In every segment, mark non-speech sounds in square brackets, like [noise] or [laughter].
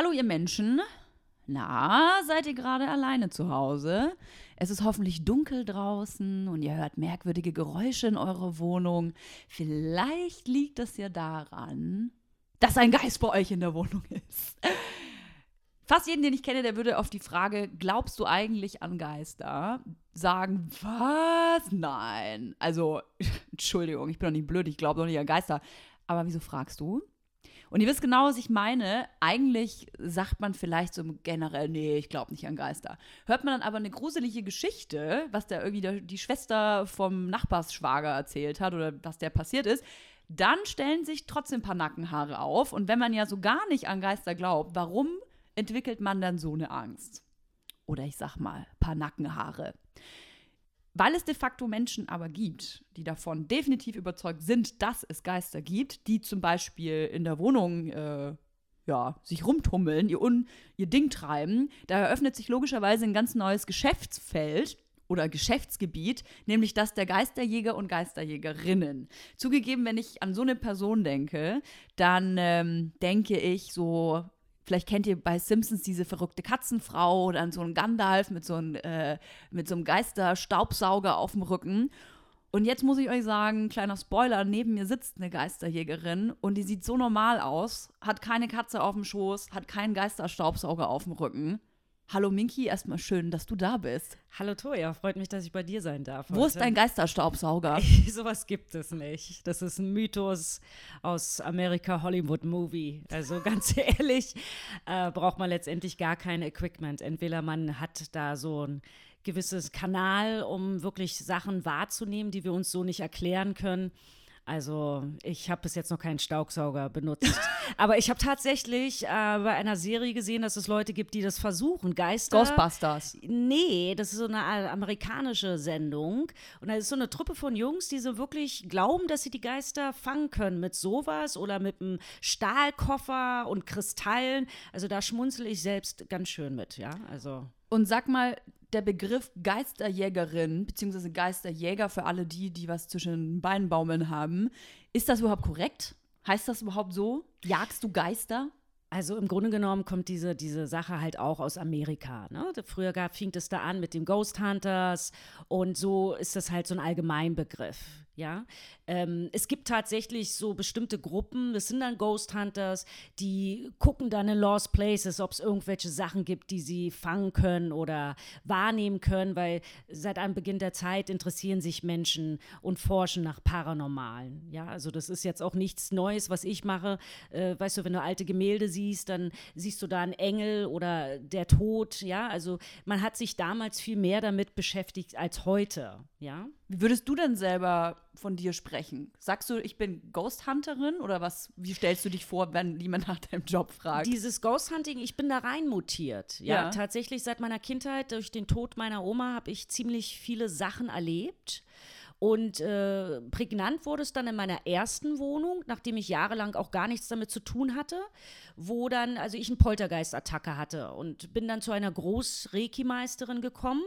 Hallo ihr Menschen. Na, seid ihr gerade alleine zu Hause? Es ist hoffentlich dunkel draußen und ihr hört merkwürdige Geräusche in eurer Wohnung. Vielleicht liegt es ja daran, dass ein Geist bei euch in der Wohnung ist. Fast jeden, den ich kenne, der würde auf die Frage, glaubst du eigentlich an Geister, sagen, was? Nein. Also, [laughs] Entschuldigung, ich bin doch nicht blöd, ich glaube doch nicht an Geister. Aber wieso fragst du? Und ihr wisst genau, was ich meine. Eigentlich sagt man vielleicht so generell, nee, ich glaube nicht an Geister. Hört man dann aber eine gruselige Geschichte, was da irgendwie die Schwester vom Nachbarsschwager erzählt hat oder was der passiert ist, dann stellen sich trotzdem ein paar Nackenhaare auf. Und wenn man ja so gar nicht an Geister glaubt, warum entwickelt man dann so eine Angst? Oder ich sag mal, paar Nackenhaare. Weil es de facto Menschen aber gibt, die davon definitiv überzeugt sind, dass es Geister gibt, die zum Beispiel in der Wohnung äh, ja, sich rumtummeln, ihr, Un ihr Ding treiben, da eröffnet sich logischerweise ein ganz neues Geschäftsfeld oder Geschäftsgebiet, nämlich das der Geisterjäger und Geisterjägerinnen. Zugegeben, wenn ich an so eine Person denke, dann ähm, denke ich so Vielleicht kennt ihr bei Simpsons diese verrückte Katzenfrau oder so einen Gandalf mit so einem, äh, mit so einem Geisterstaubsauger auf dem Rücken. Und jetzt muss ich euch sagen, kleiner Spoiler, neben mir sitzt eine Geisterjägerin und die sieht so normal aus, hat keine Katze auf dem Schoß, hat keinen Geisterstaubsauger auf dem Rücken. Hallo Minky, erstmal schön, dass du da bist. Hallo Toja, freut mich, dass ich bei dir sein darf. Wo heute. ist dein Geisterstaubsauger? [laughs] Sowas gibt es nicht. Das ist ein Mythos aus Amerika Hollywood Movie. Also [laughs] ganz ehrlich, äh, braucht man letztendlich gar kein Equipment. Entweder man hat da so ein gewisses Kanal, um wirklich Sachen wahrzunehmen, die wir uns so nicht erklären können also ich habe bis jetzt noch keinen Staubsauger benutzt. [laughs] Aber ich habe tatsächlich äh, bei einer Serie gesehen, dass es Leute gibt, die das versuchen. Geister. Ghostbusters. Nee, das ist so eine amerikanische Sendung. Und da ist so eine Truppe von Jungs, die so wirklich glauben, dass sie die Geister fangen können mit sowas oder mit einem Stahlkoffer und Kristallen. Also da schmunzel ich selbst ganz schön mit, ja. Also. Und sag mal, der Begriff Geisterjägerin bzw. Geisterjäger für alle die, die was zwischen den Beinen baumeln haben, ist das überhaupt korrekt? Heißt das überhaupt so? Jagst du Geister? Also im Grunde genommen kommt diese, diese Sache halt auch aus Amerika. Ne? Früher gab, fing es da an mit den Ghost Hunters und so ist das halt so ein Allgemeinbegriff. Ja, ähm, es gibt tatsächlich so bestimmte Gruppen, das sind dann Ghost Hunters, die gucken dann in Lost Places, ob es irgendwelche Sachen gibt, die sie fangen können oder wahrnehmen können, weil seit Anbeginn der Zeit interessieren sich Menschen und forschen nach Paranormalen. Ja, also das ist jetzt auch nichts Neues, was ich mache. Äh, weißt du, wenn du alte Gemälde siehst, dann siehst du da einen Engel oder der Tod. Ja, also man hat sich damals viel mehr damit beschäftigt als heute. Ja. Wie würdest du denn selber von dir sprechen? Sagst du, ich bin Ghost Hunterin oder was? Wie stellst du dich vor, wenn jemand nach deinem Job fragt? Dieses Ghost Hunting, ich bin da rein mutiert. Ja, ja. tatsächlich seit meiner Kindheit durch den Tod meiner Oma habe ich ziemlich viele Sachen erlebt. Und äh, prägnant wurde es dann in meiner ersten Wohnung, nachdem ich jahrelang auch gar nichts damit zu tun hatte, wo dann, also ich eine Poltergeist-Attacke hatte und bin dann zu einer Groß-Reiki-Meisterin gekommen,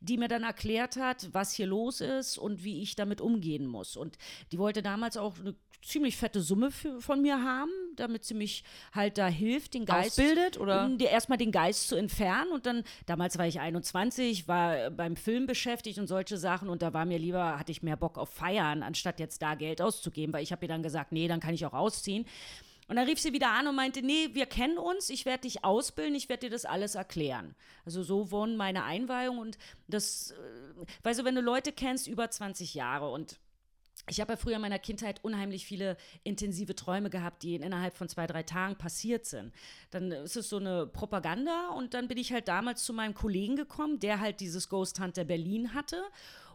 die mir dann erklärt hat, was hier los ist und wie ich damit umgehen muss. Und die wollte damals auch eine ziemlich fette Summe für, von mir haben, damit sie mich halt da hilft, den Geist ausbildet oder die, erstmal den Geist zu entfernen und dann damals war ich 21, war beim Film beschäftigt und solche Sachen und da war mir lieber hatte ich mehr Bock auf Feiern, anstatt jetzt da Geld auszugeben, weil ich habe ihr dann gesagt, nee, dann kann ich auch ausziehen. Und dann rief sie wieder an und meinte, nee, wir kennen uns, ich werde dich ausbilden, ich werde dir das alles erklären. Also so wurden meine Einweihungen und das, äh, weißt du, wenn du Leute kennst über 20 Jahre und ich habe ja früher in meiner Kindheit unheimlich viele intensive Träume gehabt, die innerhalb von zwei, drei Tagen passiert sind. Dann ist es so eine Propaganda und dann bin ich halt damals zu meinem Kollegen gekommen, der halt dieses Ghost Hunter Berlin hatte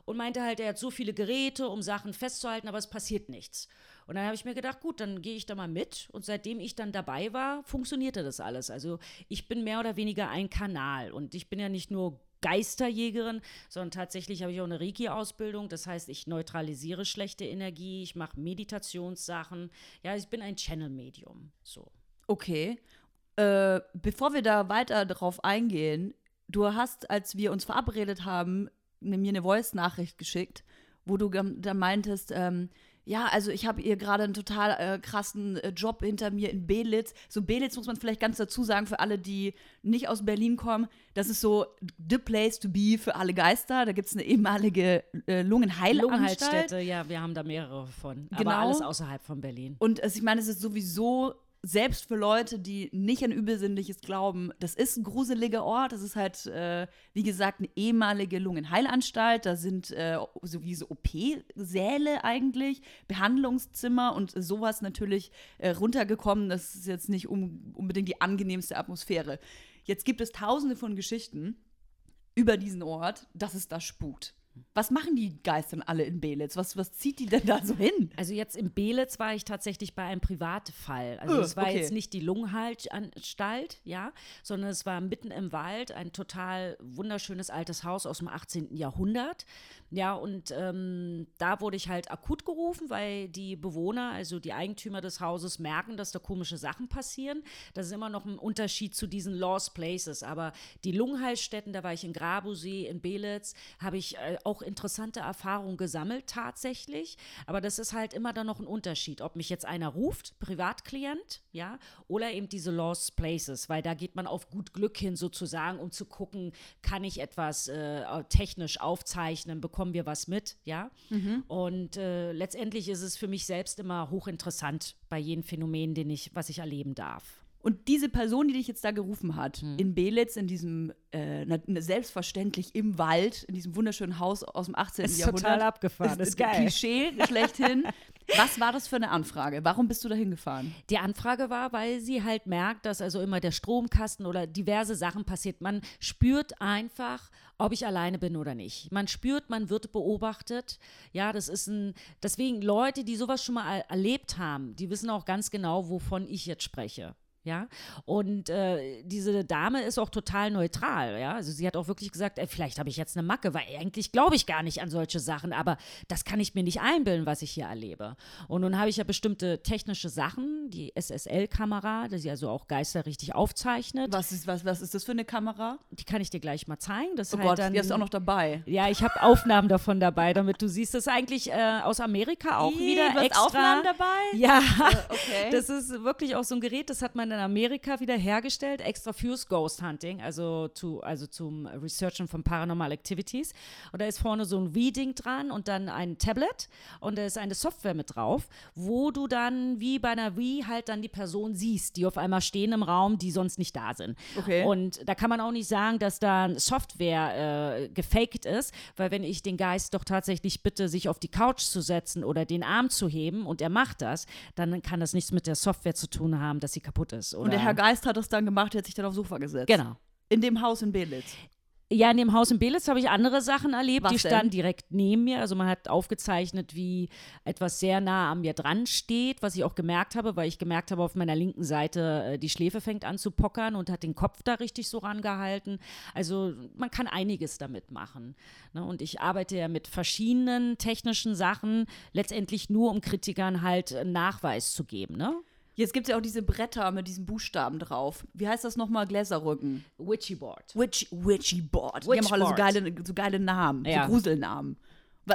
und meinte halt, er hat so viele Geräte, um Sachen festzuhalten, aber es passiert nichts. Und dann habe ich mir gedacht, gut, dann gehe ich da mal mit. Und seitdem ich dann dabei war, funktionierte das alles. Also ich bin mehr oder weniger ein Kanal. Und ich bin ja nicht nur Geisterjägerin, sondern tatsächlich habe ich auch eine Reiki-Ausbildung. Das heißt, ich neutralisiere schlechte Energie, ich mache Meditationssachen. Ja, ich bin ein Channel-Medium. So. Okay. Äh, bevor wir da weiter drauf eingehen, du hast, als wir uns verabredet haben, mir eine Voice-Nachricht geschickt, wo du da meintest, ähm, Ja, also ich habe ihr gerade einen total äh, krassen äh, Job hinter mir in Belitz. So Belitz muss man vielleicht ganz dazu sagen für alle, die nicht aus Berlin kommen. Das ist so the place to be für alle Geister. Da gibt es eine ehemalige äh, Lungenheilanstalt. Lungenheilstätte, ja, wir haben da mehrere von. Genau. Aber alles außerhalb von Berlin. Und also ich meine, es ist sowieso selbst für Leute, die nicht an Übelsinnliches glauben, das ist ein gruseliger Ort. Das ist halt, äh, wie gesagt, eine ehemalige Lungenheilanstalt. Da sind äh, so OP-Säle eigentlich, Behandlungszimmer und sowas natürlich äh, runtergekommen. Das ist jetzt nicht um, unbedingt die angenehmste Atmosphäre. Jetzt gibt es tausende von Geschichten über diesen Ort, dass es da spukt. Was machen die Geister alle in Belitz? Was, was zieht die denn da so hin? Also jetzt in Belitz war ich tatsächlich bei einem Privatfall. Also es war okay. jetzt nicht die Lungenheilanstalt, ja, sondern es war mitten im Wald ein total wunderschönes altes Haus aus dem 18. Jahrhundert. Ja, und ähm, da wurde ich halt akut gerufen, weil die Bewohner, also die Eigentümer des Hauses, merken, dass da komische Sachen passieren. Das ist immer noch ein Unterschied zu diesen Lost Places. Aber die Lungenheilstätten, da war ich in Grabusee, in Belitz, habe ich äh, auch interessante Erfahrungen gesammelt tatsächlich. Aber das ist halt immer dann noch ein Unterschied, ob mich jetzt einer ruft, Privatklient, ja, oder eben diese Lost Places, weil da geht man auf gut Glück hin sozusagen, um zu gucken, kann ich etwas äh, technisch aufzeichnen, bekommen wir was mit, ja. Und äh, letztendlich ist es für mich selbst immer hochinteressant bei jedem Phänomen, den ich, was ich erleben darf. Und diese Person, die dich jetzt da gerufen hat, Hm. in Belitz, in diesem, äh, selbstverständlich im Wald, in diesem wunderschönen Haus aus dem 18. Ist Jahrhundert. total abgefahren, ist geil. Klischee schlechthin. [laughs] Was war das für eine Anfrage? Warum bist du da hingefahren? Die Anfrage war, weil sie halt merkt, dass also immer der Stromkasten oder diverse Sachen passiert. Man spürt einfach, ob ich alleine bin oder nicht. Man spürt, man wird beobachtet. Ja, das ist ein, deswegen Leute, die sowas schon mal er- erlebt haben, die wissen auch ganz genau, wovon ich jetzt spreche. Ja, und äh, diese Dame ist auch total neutral, ja. Also sie hat auch wirklich gesagt, ey, vielleicht habe ich jetzt eine Macke, weil eigentlich glaube ich gar nicht an solche Sachen, aber das kann ich mir nicht einbilden, was ich hier erlebe. Und nun habe ich ja bestimmte technische Sachen, die SSL-Kamera, die also auch Geister richtig aufzeichnet. Was ist, was, was ist das für eine Kamera? Die kann ich dir gleich mal zeigen. Das Oh halt Gott, dann, die hast du auch noch dabei. ja, ich habe Aufnahmen davon dabei, damit du siehst. Das ist eigentlich äh, aus Amerika auch Ih, wieder du hast extra. Aufnahmen dabei? Ja, okay. das ist wirklich auch so ein Gerät, das hat man in Amerika wieder hergestellt, extra fürs Ghost Hunting, also, zu, also zum Researchen von Paranormal Activities. Und da ist vorne so ein Reading dran und dann ein Tablet und da ist eine Software mit drauf, wo du dann wie bei einer Wii halt dann die Person siehst, die auf einmal stehen im Raum, die sonst nicht da sind. Okay. Und da kann man auch nicht sagen, dass da Software äh, gefaked ist, weil wenn ich den Geist doch tatsächlich bitte, sich auf die Couch zu setzen oder den Arm zu heben und er macht das, dann kann das nichts mit der Software zu tun haben, dass sie kaputt ist. Oder? Und der Herr Geist hat das dann gemacht, der hat sich dann aufs Sofa gesetzt. Genau. In dem Haus in Belitz. Ja, in dem Haus in Belitz habe ich andere Sachen erlebt. Was die standen direkt neben mir. Also man hat aufgezeichnet, wie etwas sehr nah an mir dran steht, was ich auch gemerkt habe, weil ich gemerkt habe, auf meiner linken Seite äh, die Schläfe fängt an zu pockern und hat den Kopf da richtig so rangehalten. Also man kann einiges damit machen. Ne? Und ich arbeite ja mit verschiedenen technischen Sachen, letztendlich nur um Kritikern halt einen Nachweis zu geben. Ne? Jetzt gibt es ja auch diese Bretter mit diesen Buchstaben drauf. Wie heißt das nochmal? Gläserrücken. Witchy Board. Witch, Witchy Board. Die haben auch alle so geile, so geile Namen, Ja. so Gruselnamen.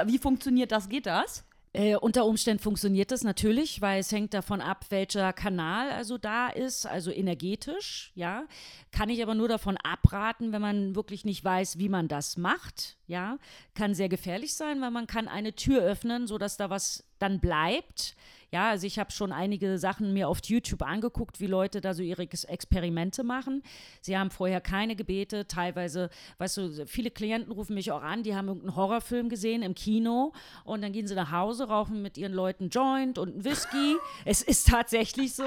Wie funktioniert das? Geht das? Äh, unter Umständen funktioniert das natürlich, weil es hängt davon ab, welcher Kanal also da ist, also energetisch, ja. Kann ich aber nur davon abraten, wenn man wirklich nicht weiß, wie man das macht, ja. Kann sehr gefährlich sein, weil man kann eine Tür öffnen, sodass da was dann bleibt. Ja, also ich habe schon einige Sachen mir auf YouTube angeguckt, wie Leute da so ihre Ex Experimente machen. Sie haben vorher keine Gebete, teilweise, weißt du, viele Klienten rufen mich auch an, die haben irgendeinen Horrorfilm gesehen im Kino und dann gehen sie nach Hause, rauchen mit ihren Leuten Joint und einen Whisky. [laughs] es ist tatsächlich so.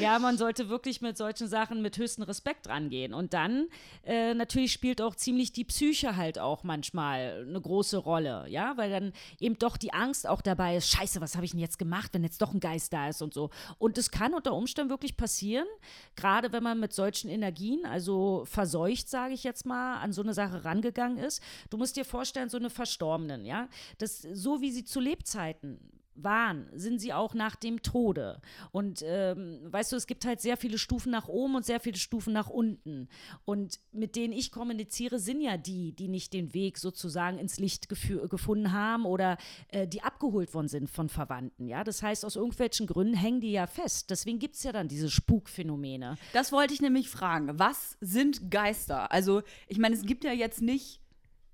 Ja, man sollte wirklich mit solchen Sachen mit höchstem Respekt rangehen. Und dann äh, natürlich spielt auch ziemlich die Psyche halt auch manchmal eine große Rolle, ja, weil dann eben doch die Angst auch dabei ist, scheiße, was habe ich denn jetzt gemacht, wenn jetzt doch ein Geist da ist und so. Und es kann unter Umständen wirklich passieren, gerade wenn man mit solchen Energien, also verseucht, sage ich jetzt mal, an so eine Sache rangegangen ist. Du musst dir vorstellen, so eine Verstorbenen, ja, das so wie sie zu Lebzeiten waren, sind sie auch nach dem Tode. Und ähm, weißt du, es gibt halt sehr viele Stufen nach oben und sehr viele Stufen nach unten. Und mit denen ich kommuniziere, sind ja die, die nicht den Weg sozusagen ins Licht gefunden haben oder äh, die abgeholt worden sind von Verwandten. Ja, das heißt, aus irgendwelchen Gründen hängen die ja fest. Deswegen gibt es ja dann diese Spukphänomene. Das wollte ich nämlich fragen. Was sind Geister? Also, ich meine, es gibt ja jetzt nicht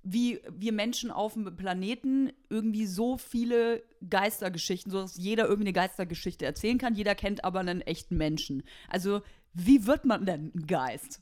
wie wir Menschen auf dem Planeten irgendwie so viele Geistergeschichten, so dass jeder irgendwie eine Geistergeschichte erzählen kann. Jeder kennt aber einen echten Menschen. Also, wie wird man denn ein Geist?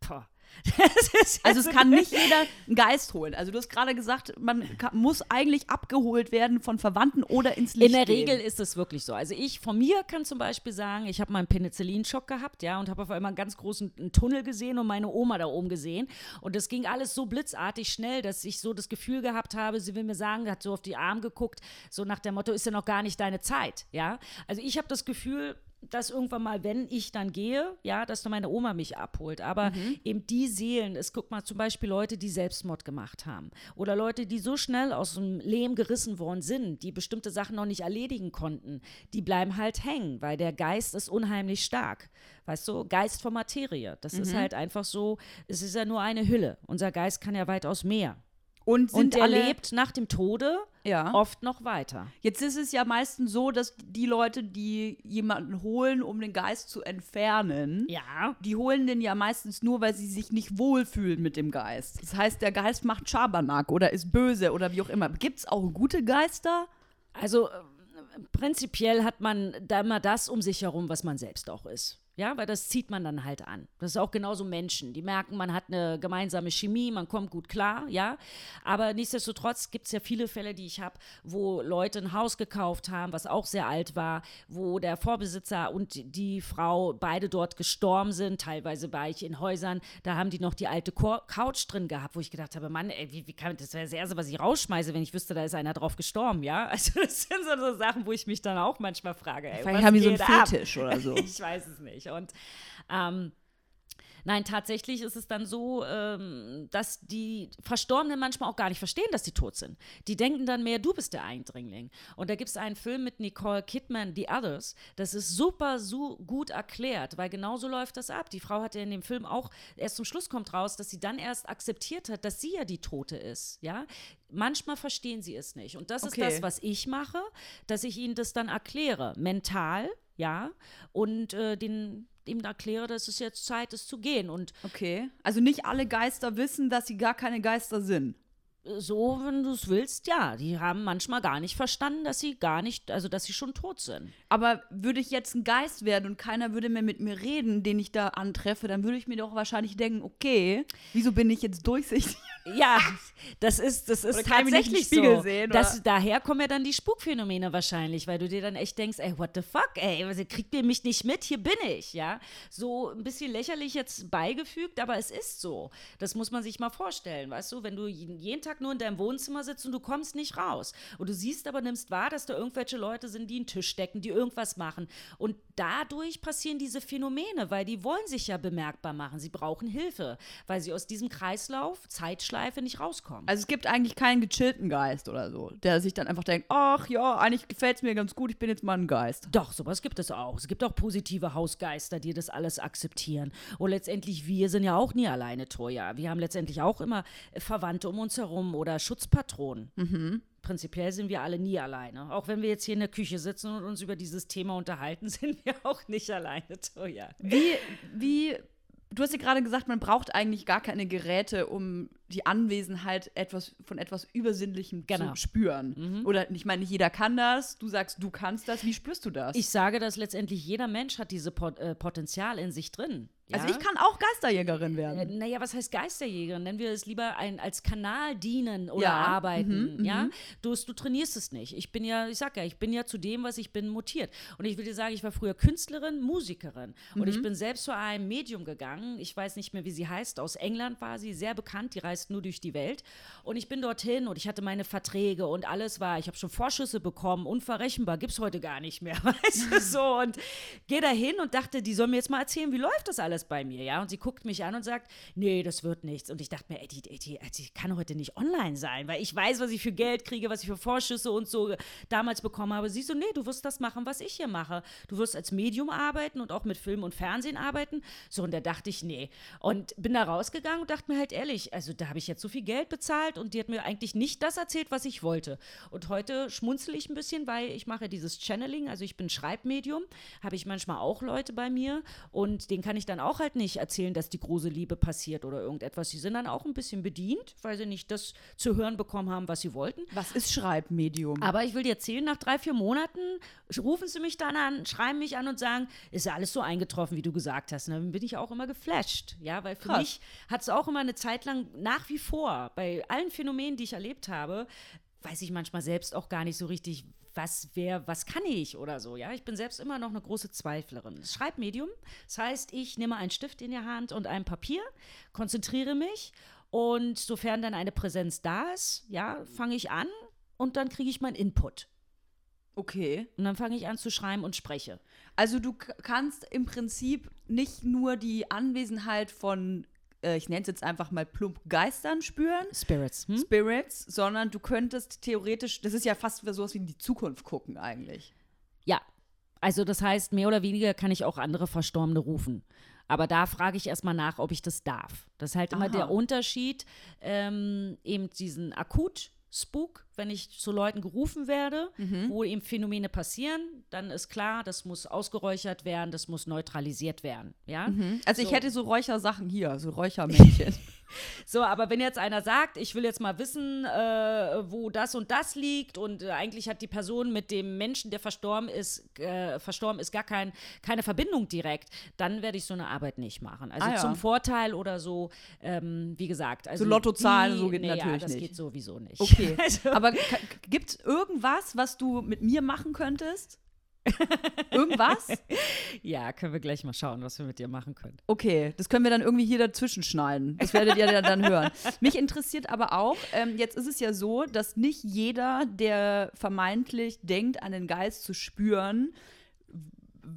Puh [laughs] also es kann nicht jeder einen Geist holen. Also du hast gerade gesagt, man kann, muss eigentlich abgeholt werden von Verwandten oder ins Licht In der gehen. Regel ist es wirklich so. Also ich von mir kann zum Beispiel sagen, ich habe mal einen Penicillinschock gehabt, ja, und habe auf einmal einen ganz großen Tunnel gesehen und meine Oma da oben gesehen. Und das ging alles so blitzartig schnell, dass ich so das Gefühl gehabt habe, sie will mir sagen, hat so auf die Arme geguckt, so nach dem Motto, ist ja noch gar nicht deine Zeit, ja. Also ich habe das Gefühl, dass irgendwann mal, wenn ich dann gehe, ja, dass dann meine Oma mich abholt. Aber mhm. eben die Seelen, es guck mal zum Beispiel Leute, die Selbstmord gemacht haben oder Leute, die so schnell aus dem Lehm gerissen worden sind, die bestimmte Sachen noch nicht erledigen konnten, die bleiben halt hängen, weil der Geist ist unheimlich stark. Weißt du, Geist von Materie. Das mhm. ist halt einfach so, es ist ja nur eine Hülle. Unser Geist kann ja weitaus mehr. Und, und er lebt nach dem Tode ja. oft noch weiter. Jetzt ist es ja meistens so, dass die Leute, die jemanden holen, um den Geist zu entfernen, ja. die holen den ja meistens nur, weil sie sich nicht wohlfühlen mit dem Geist. Das heißt, der Geist macht Schabernack oder ist böse oder wie auch immer. Gibt es auch gute Geister? Also äh, prinzipiell hat man da immer das um sich herum, was man selbst auch ist. Ja, weil das zieht man dann halt an. Das ist auch genauso Menschen. Die merken, man hat eine gemeinsame Chemie, man kommt gut klar, ja. Aber nichtsdestotrotz gibt es ja viele Fälle, die ich habe, wo Leute ein Haus gekauft haben, was auch sehr alt war, wo der Vorbesitzer und die Frau beide dort gestorben sind. Teilweise war ich in Häusern, da haben die noch die alte Couch drin gehabt, wo ich gedacht habe, Mann, ey, wie, wie kann das wäre das Erste, was ich rausschmeiße, wenn ich wüsste, da ist einer drauf gestorben, ja. [laughs] Also das sind so, so Sachen, wo ich mich dann auch manchmal frage, ey, Vielleicht haben die so einen Fetisch ab? oder so. [laughs] ich weiß es nicht. Und ähm, Nein, tatsächlich ist es dann so, ähm, dass die Verstorbenen manchmal auch gar nicht verstehen, dass sie tot sind. Die denken dann mehr, du bist der Eindringling. Und da gibt es einen Film mit Nicole Kidman, The Others. Das ist super, so gut erklärt, weil genau so läuft das ab. Die Frau hat ja in dem Film auch, erst zum Schluss kommt raus, dass sie dann erst akzeptiert hat, dass sie ja die Tote ist. Ja, manchmal verstehen sie es nicht. Und das okay. ist das, was ich mache, dass ich ihnen das dann erkläre, mental, ja, und äh, den ihm erkläre, dass es jetzt Zeit ist zu gehen. Und okay. Also nicht alle Geister wissen, dass sie gar keine Geister sind so, wenn du es willst, ja. Die haben manchmal gar nicht verstanden, dass sie gar nicht, also dass sie schon tot sind. Aber würde ich jetzt ein Geist werden und keiner würde mehr mit mir reden, den ich da antreffe, dann würde ich mir doch wahrscheinlich denken, okay, wieso bin ich jetzt durchsichtig? Ja, das ist, das ist tatsächlich so. Sehen, das, daher kommen ja dann die Spukphänomene wahrscheinlich, weil du dir dann echt denkst, ey, what the fuck, ey, kriegt ihr mich nicht mit, hier bin ich, ja. So ein bisschen lächerlich jetzt beigefügt, aber es ist so. Das muss man sich mal vorstellen, weißt du, wenn du jeden Tag Tag nur in deinem Wohnzimmer sitzt und du kommst nicht raus. Und du siehst aber, nimmst wahr, dass da irgendwelche Leute sind, die einen Tisch decken, die irgendwas machen. Und dadurch passieren diese Phänomene, weil die wollen sich ja bemerkbar machen. Sie brauchen Hilfe, weil sie aus diesem Kreislauf, Zeitschleife nicht rauskommen. Also es gibt eigentlich keinen gechillten Geist oder so, der sich dann einfach denkt, ach ja, eigentlich gefällt es mir ganz gut, ich bin jetzt mal ein Geist. Doch, sowas gibt es auch. Es gibt auch positive Hausgeister, die das alles akzeptieren. Und letztendlich, wir sind ja auch nie alleine, Toja. Wir haben letztendlich auch immer Verwandte um uns herum Baum oder Schutzpatronen. Mhm. Prinzipiell sind wir alle nie alleine. Auch wenn wir jetzt hier in der Küche sitzen und uns über dieses Thema unterhalten, [laughs] sind wir auch nicht alleine, Toja. Wie, wie, du hast ja gerade gesagt, man braucht eigentlich gar keine Geräte, um die Anwesenheit etwas von etwas Übersinnlichem genau. zu spüren. Mhm. Oder ich meine, nicht jeder kann das. Du sagst, du kannst das. Wie spürst du das? Ich sage, dass letztendlich jeder Mensch hat diese Pot äh, Potenzial in sich drin. Ja? Also ich kann auch Geisterjägerin werden. Äh, naja, was heißt Geisterjägerin? Nennen wir es lieber ein, als Kanal dienen oder ja. arbeiten. Mhm, ja, mhm. du, du trainierst es nicht. Ich bin ja, ich sag ja, ich bin ja zu dem, was ich bin, mutiert. Und ich will dir sagen, ich war früher Künstlerin, Musikerin. Und ich mhm. bin selbst zu einem Medium gegangen. Ich weiß nicht mehr, wie sie heißt. Aus England war sie sehr bekannt. Die reist nur durch die Welt. Und ich bin dorthin und ich hatte meine Verträge und alles war, ich habe schon Vorschüsse bekommen, unverrechenbar, gibt es heute gar nicht mehr, [laughs] weißt du so. Und gehe da hin und dachte, die soll mir jetzt mal erzählen, wie läuft das alles das bei mir, ja. Und sie guckt mich an und sagt, nee, das wird nichts. Und ich dachte mir, ey, die, die, die kann heute nicht online sein, weil ich weiß, was ich für Geld kriege, was ich für Vorschüsse und so damals bekommen habe. Sie so, nee, du wirst das machen, was ich hier mache. Du wirst als Medium arbeiten und auch mit Film und Fernsehen arbeiten. So, und da dachte ich, nee. Und bin da rausgegangen und dachte mir halt ehrlich, also da habe ich jetzt so viel Geld bezahlt und die hat mir eigentlich nicht das erzählt, was ich wollte. Und heute schmunzel ich ein bisschen, weil ich mache dieses Channeling, also ich bin Schreibmedium, habe ich manchmal auch Leute bei mir und denen kann ich dann auch halt nicht erzählen, dass die große Liebe passiert oder irgendetwas. Sie sind dann auch ein bisschen bedient, weil sie nicht das zu hören bekommen haben, was sie wollten. Was ist Schreibmedium? Aber ich will dir erzählen, nach drei, vier Monaten rufen sie mich dann an, schreiben mich an und sagen, ist ja alles so eingetroffen, wie du gesagt hast. Und dann bin ich auch immer geflasht, ja, weil für Krass. mich hat es auch immer eine Zeit lang nach wie vor, bei allen Phänomenen, die ich erlebt habe, weiß ich manchmal selbst auch gar nicht so richtig, was wer, was kann ich oder so. Ja, ich bin selbst immer noch eine große Zweiflerin. Schreibmedium, das heißt, ich nehme einen Stift in die Hand und ein Papier, konzentriere mich und sofern dann eine Präsenz da ist, ja, fange ich an und dann kriege ich meinen Input. Okay. Und dann fange ich an zu schreiben und spreche. Also du kannst im Prinzip nicht nur die Anwesenheit von, äh, ich nenne es jetzt einfach mal plump Geistern spüren, Spirits. Hm? Spirits, sondern du könntest theoretisch, das ist ja fast sowas wie in die Zukunft gucken eigentlich. Ja. Also das heißt, mehr oder weniger kann ich auch andere Verstorbene rufen. Aber da frage ich erstmal nach, ob ich das darf. Das ist halt immer Aha. der Unterschied, ähm, eben diesen Akut-Spook, wenn ich zu Leuten gerufen werde, wo eben Phänomene passieren, dann ist klar, das muss ausgeräuchert werden, das muss neutralisiert werden. Ja? Also ich So. hätte so Räuchersachen hier, so Räuchermännchen. [laughs] [laughs] So, aber wenn jetzt einer sagt, ich will jetzt mal wissen, äh, wo das und das liegt und äh, eigentlich hat die Person mit dem Menschen, der verstorben ist, äh, verstorben ist, gar kein, keine Verbindung direkt, dann werde ich so eine Arbeit nicht machen. Also Ah, ja. zum Vorteil oder so, ähm, wie gesagt. Also Lottozahlen, die- so geht nee, natürlich ja, das nicht. geht sowieso nicht. Okay. [laughs] Also, Aber gibt es irgendwas, was du mit mir machen könntest? [laughs] Irgendwas? ja, können wir gleich mal schauen, was wir mit dir machen können. Okay, das können wir dann irgendwie hier dazwischen schneiden. Das werdet ihr dann hören. Mich interessiert aber auch, ähm, jetzt ist es ja so, dass nicht jeder, der vermeintlich denkt, einen Geist zu spüren,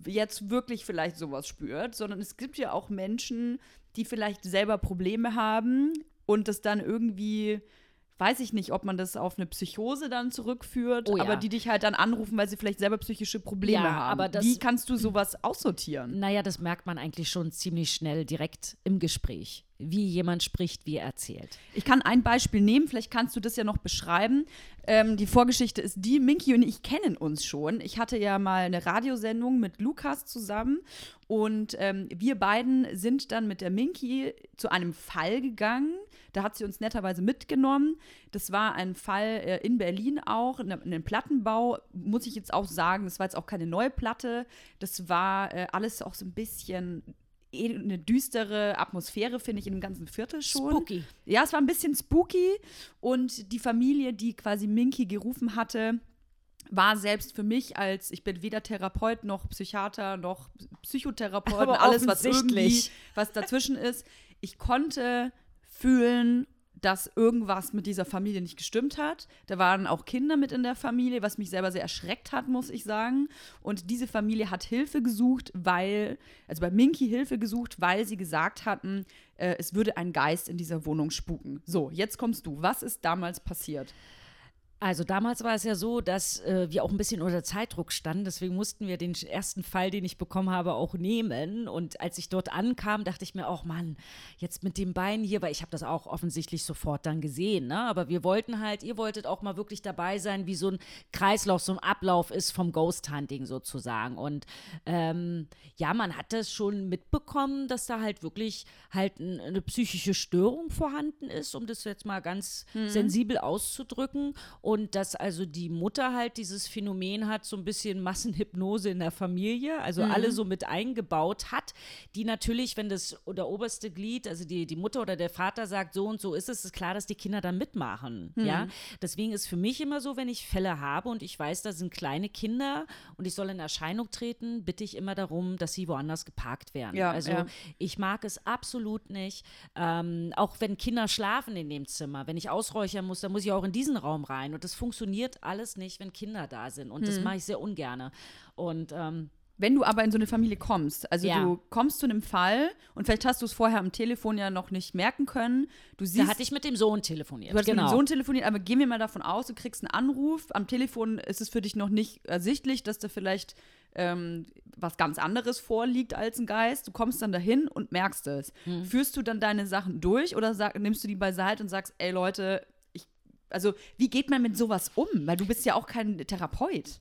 jetzt wirklich vielleicht sowas spürt, sondern es gibt ja auch Menschen, die vielleicht selber Probleme haben und das dann irgendwie. Weiß ich nicht, ob man das auf eine Psychose dann zurückführt, Oh ja. aber die dich halt dann anrufen, weil sie vielleicht selber psychische Probleme Ja, haben. aber das- Wie kannst du sowas aussortieren? Naja, das merkt man eigentlich schon ziemlich schnell direkt im Gespräch, wie jemand spricht, wie er erzählt. Ich kann ein Beispiel nehmen, vielleicht kannst du das ja noch beschreiben. Ähm, die Vorgeschichte ist die, Minky und ich kennen uns schon. Ich hatte ja mal eine Radiosendung mit Lukas zusammen und ähm, wir beiden sind dann mit der Minky zu einem Fall gegangen. Da hat sie uns netterweise mitgenommen. Das war ein Fall äh, in Berlin auch, in einem Plattenbau, muss ich jetzt auch sagen. Das war jetzt auch keine neue Platte. Das war äh, alles auch so ein bisschen eine düstere Atmosphäre, finde ich, in dem ganzen Viertel schon. Spooky. Ja, es war ein bisschen spooky und die Familie, die quasi Minky gerufen hatte, war selbst für mich als, ich bin weder Therapeut noch Psychiater noch Psychotherapeut, Aber alles was irgendwie, was dazwischen ist. Ich konnte fühlen, dass irgendwas mit dieser Familie nicht gestimmt hat. Da waren auch Kinder mit in der Familie, was mich selber sehr erschreckt hat, muss ich sagen. Und diese Familie hat Hilfe gesucht, weil, also bei Minky Hilfe gesucht, weil sie gesagt hatten, äh, es würde ein Geist in dieser Wohnung spuken. So, jetzt kommst du. Was ist damals passiert? Also damals war es ja so, dass äh, wir auch ein bisschen unter Zeitdruck standen. Deswegen mussten wir den ersten Fall, den ich bekommen habe, auch nehmen. Und als ich dort ankam, dachte ich mir auch, Mann, jetzt mit dem Bein hier, weil ich habe das auch offensichtlich sofort dann gesehen. Ne? Aber wir wollten halt, ihr wolltet auch mal wirklich dabei sein, wie so ein Kreislauf, so ein Ablauf ist vom Ghost Hunting sozusagen. Und ähm, ja, man hat das schon mitbekommen, dass da halt wirklich halt eine psychische Störung vorhanden ist, um das jetzt mal ganz sensibel auszudrücken. Und dass also die Mutter halt dieses Phänomen hat, so ein bisschen Massenhypnose in der Familie, also alle so mit eingebaut hat, die natürlich, wenn das der oberste Glied, also die, die Mutter oder der Vater sagt, so und so ist es, ist klar, dass die Kinder dann mitmachen. Ja, deswegen ist für mich immer so, wenn ich Fälle habe und ich weiß, da sind kleine Kinder und ich soll in Erscheinung treten, bitte ich immer darum, dass sie woanders geparkt werden. Ja, also ja. ich mag es absolut nicht. Ähm, auch wenn Kinder schlafen in dem Zimmer, wenn ich ausräuchern muss, dann muss ich auch in diesen Raum rein. Und das funktioniert alles nicht, wenn Kinder da sind. Und Hm. das mache ich sehr ungerne. Und ähm, Wenn du aber in so eine Familie kommst, also Ja. du kommst zu einem Fall und vielleicht hast du es vorher am Telefon ja noch nicht merken können. Du siehst, Da hatte ich mit dem Sohn telefoniert. du hast genau. mit dem Sohn telefoniert, aber gehen wir mal davon aus, du kriegst einen Anruf. Am Telefon ist es für dich noch nicht ersichtlich, dass da vielleicht ähm, was ganz anderes vorliegt als ein Geist. Du kommst dann dahin und merkst es. Hm. Führst du dann deine Sachen durch oder sag, nimmst du die beiseite und sagst, ey Leute, also wie geht man mit sowas um? Weil du bist ja auch kein Therapeut.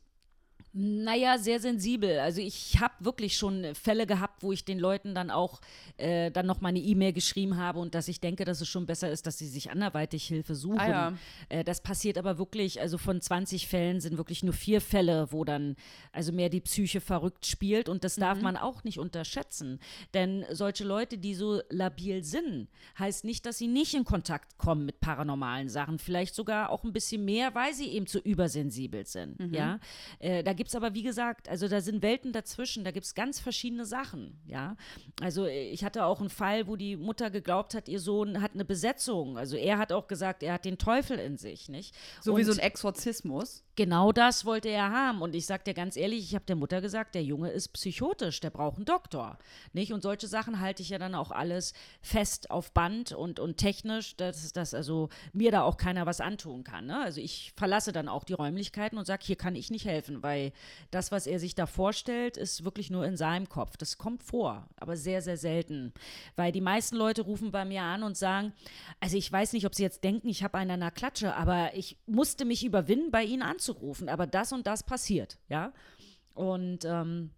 Naja, sehr sensibel. Also ich habe wirklich schon Fälle gehabt, wo ich den Leuten dann auch äh, dann noch mal eine E-Mail geschrieben habe und dass ich denke, dass es schon besser ist, dass sie sich anderweitig Hilfe suchen. Ah ja. äh, das passiert aber wirklich, also von 20 Fällen sind wirklich nur vier Fälle, wo dann also mehr die Psyche verrückt spielt und das Mhm. darf man auch nicht unterschätzen. Denn solche Leute, die so labil sind, heißt nicht, dass sie nicht in Kontakt kommen mit paranormalen Sachen. Vielleicht sogar auch ein bisschen mehr, weil sie eben zu übersensibel sind. Mhm. Ja, äh, da gibt es aber, wie gesagt, also da sind Welten dazwischen, da gibt es ganz verschiedene Sachen. Ja, also äh, ich hatte auch einen Fall, wo die Mutter geglaubt hat, ihr Sohn hat eine Besetzung. Also er hat auch gesagt, er hat den Teufel in sich, nicht? So wie Und so ein Exorzismus. Genau das wollte er haben. Und ich sag dir ganz ehrlich, ich habe der Mutter gesagt, der Junge ist psychotisch, der braucht einen Doktor. Nicht? Und solche Sachen halte ich ja dann auch alles fest auf Band und, und technisch, dass, dass also mir da auch keiner was antun kann. Ne? Also ich verlasse dann auch die Räumlichkeiten und sage, hier kann ich nicht helfen, weil das, was er sich da vorstellt, ist wirklich nur in seinem Kopf. Das kommt vor, aber sehr, sehr selten. Weil die meisten Leute rufen bei mir an und sagen, also ich weiß nicht, ob sie jetzt denken, ich habe einen an der Klatsche, aber ich musste mich überwinden, bei ihnen anzurufen. Aber das und das passiert, ja. Und ähm,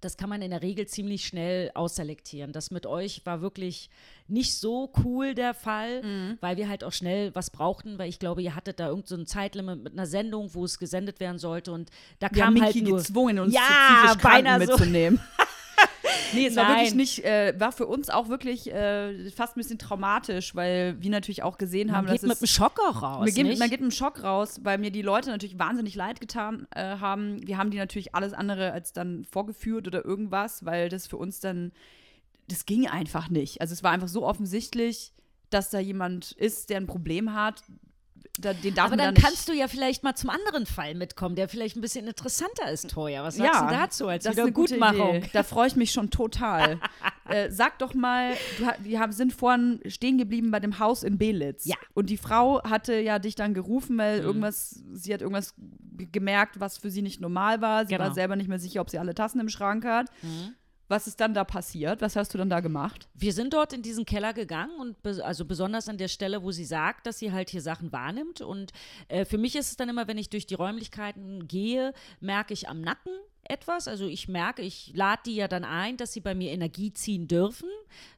das kann man in der Regel ziemlich schnell ausselektieren. Das mit euch war wirklich nicht so cool der Fall, Mhm. weil wir halt auch schnell was brauchten, weil ich glaube, ihr hattet da irgendein so ein Zeitlimit mit einer Sendung, wo es gesendet werden sollte und da Wir haben kam halt Miki nur gezwungen, uns Ja, beinahe so. mitzunehmen. [laughs] nee, es war Nein. wirklich nicht, äh, war für uns auch wirklich äh, fast ein bisschen traumatisch, weil wir natürlich auch gesehen haben, man geht dass mit einem Schock auch raus. mir geht, man geht mit einem Schock raus, weil mir die Leute natürlich wahnsinnig leid getan äh, haben. Wir haben die natürlich alles andere als dann vorgeführt oder irgendwas, weil das für uns dann, das ging einfach nicht. Also es war einfach so offensichtlich, dass da jemand ist, der ein Problem hat. Da, den darf Aber dann da kannst du ja vielleicht mal zum anderen Fall mitkommen, der vielleicht ein bisschen interessanter ist, Toya. Was sagst ja, du dazu als das ist eine gute Wiedergutmachung? Da freue ich mich schon total. [laughs] äh, sag doch mal, du, wir haben, sind vorhin stehen geblieben bei dem Haus in Belitz. Ja. Mhm. Und die Frau hatte ja dich dann gerufen, weil irgendwas, sie hat irgendwas gemerkt, was für sie nicht normal war. Sie Genau. war selber nicht mehr sicher, ob sie alle Tassen im Schrank hat. Mhm. Was ist dann da passiert? Was hast du dann da gemacht? Wir sind dort in diesen Keller gegangen und be also besonders an der Stelle, wo sie sagt, dass sie halt hier Sachen wahrnimmt. Und äh, für mich ist es dann immer, wenn ich durch die Räumlichkeiten gehe, merke ich am Nacken etwas. Also ich merke, ich lade die ja dann ein, dass sie bei mir Energie ziehen dürfen.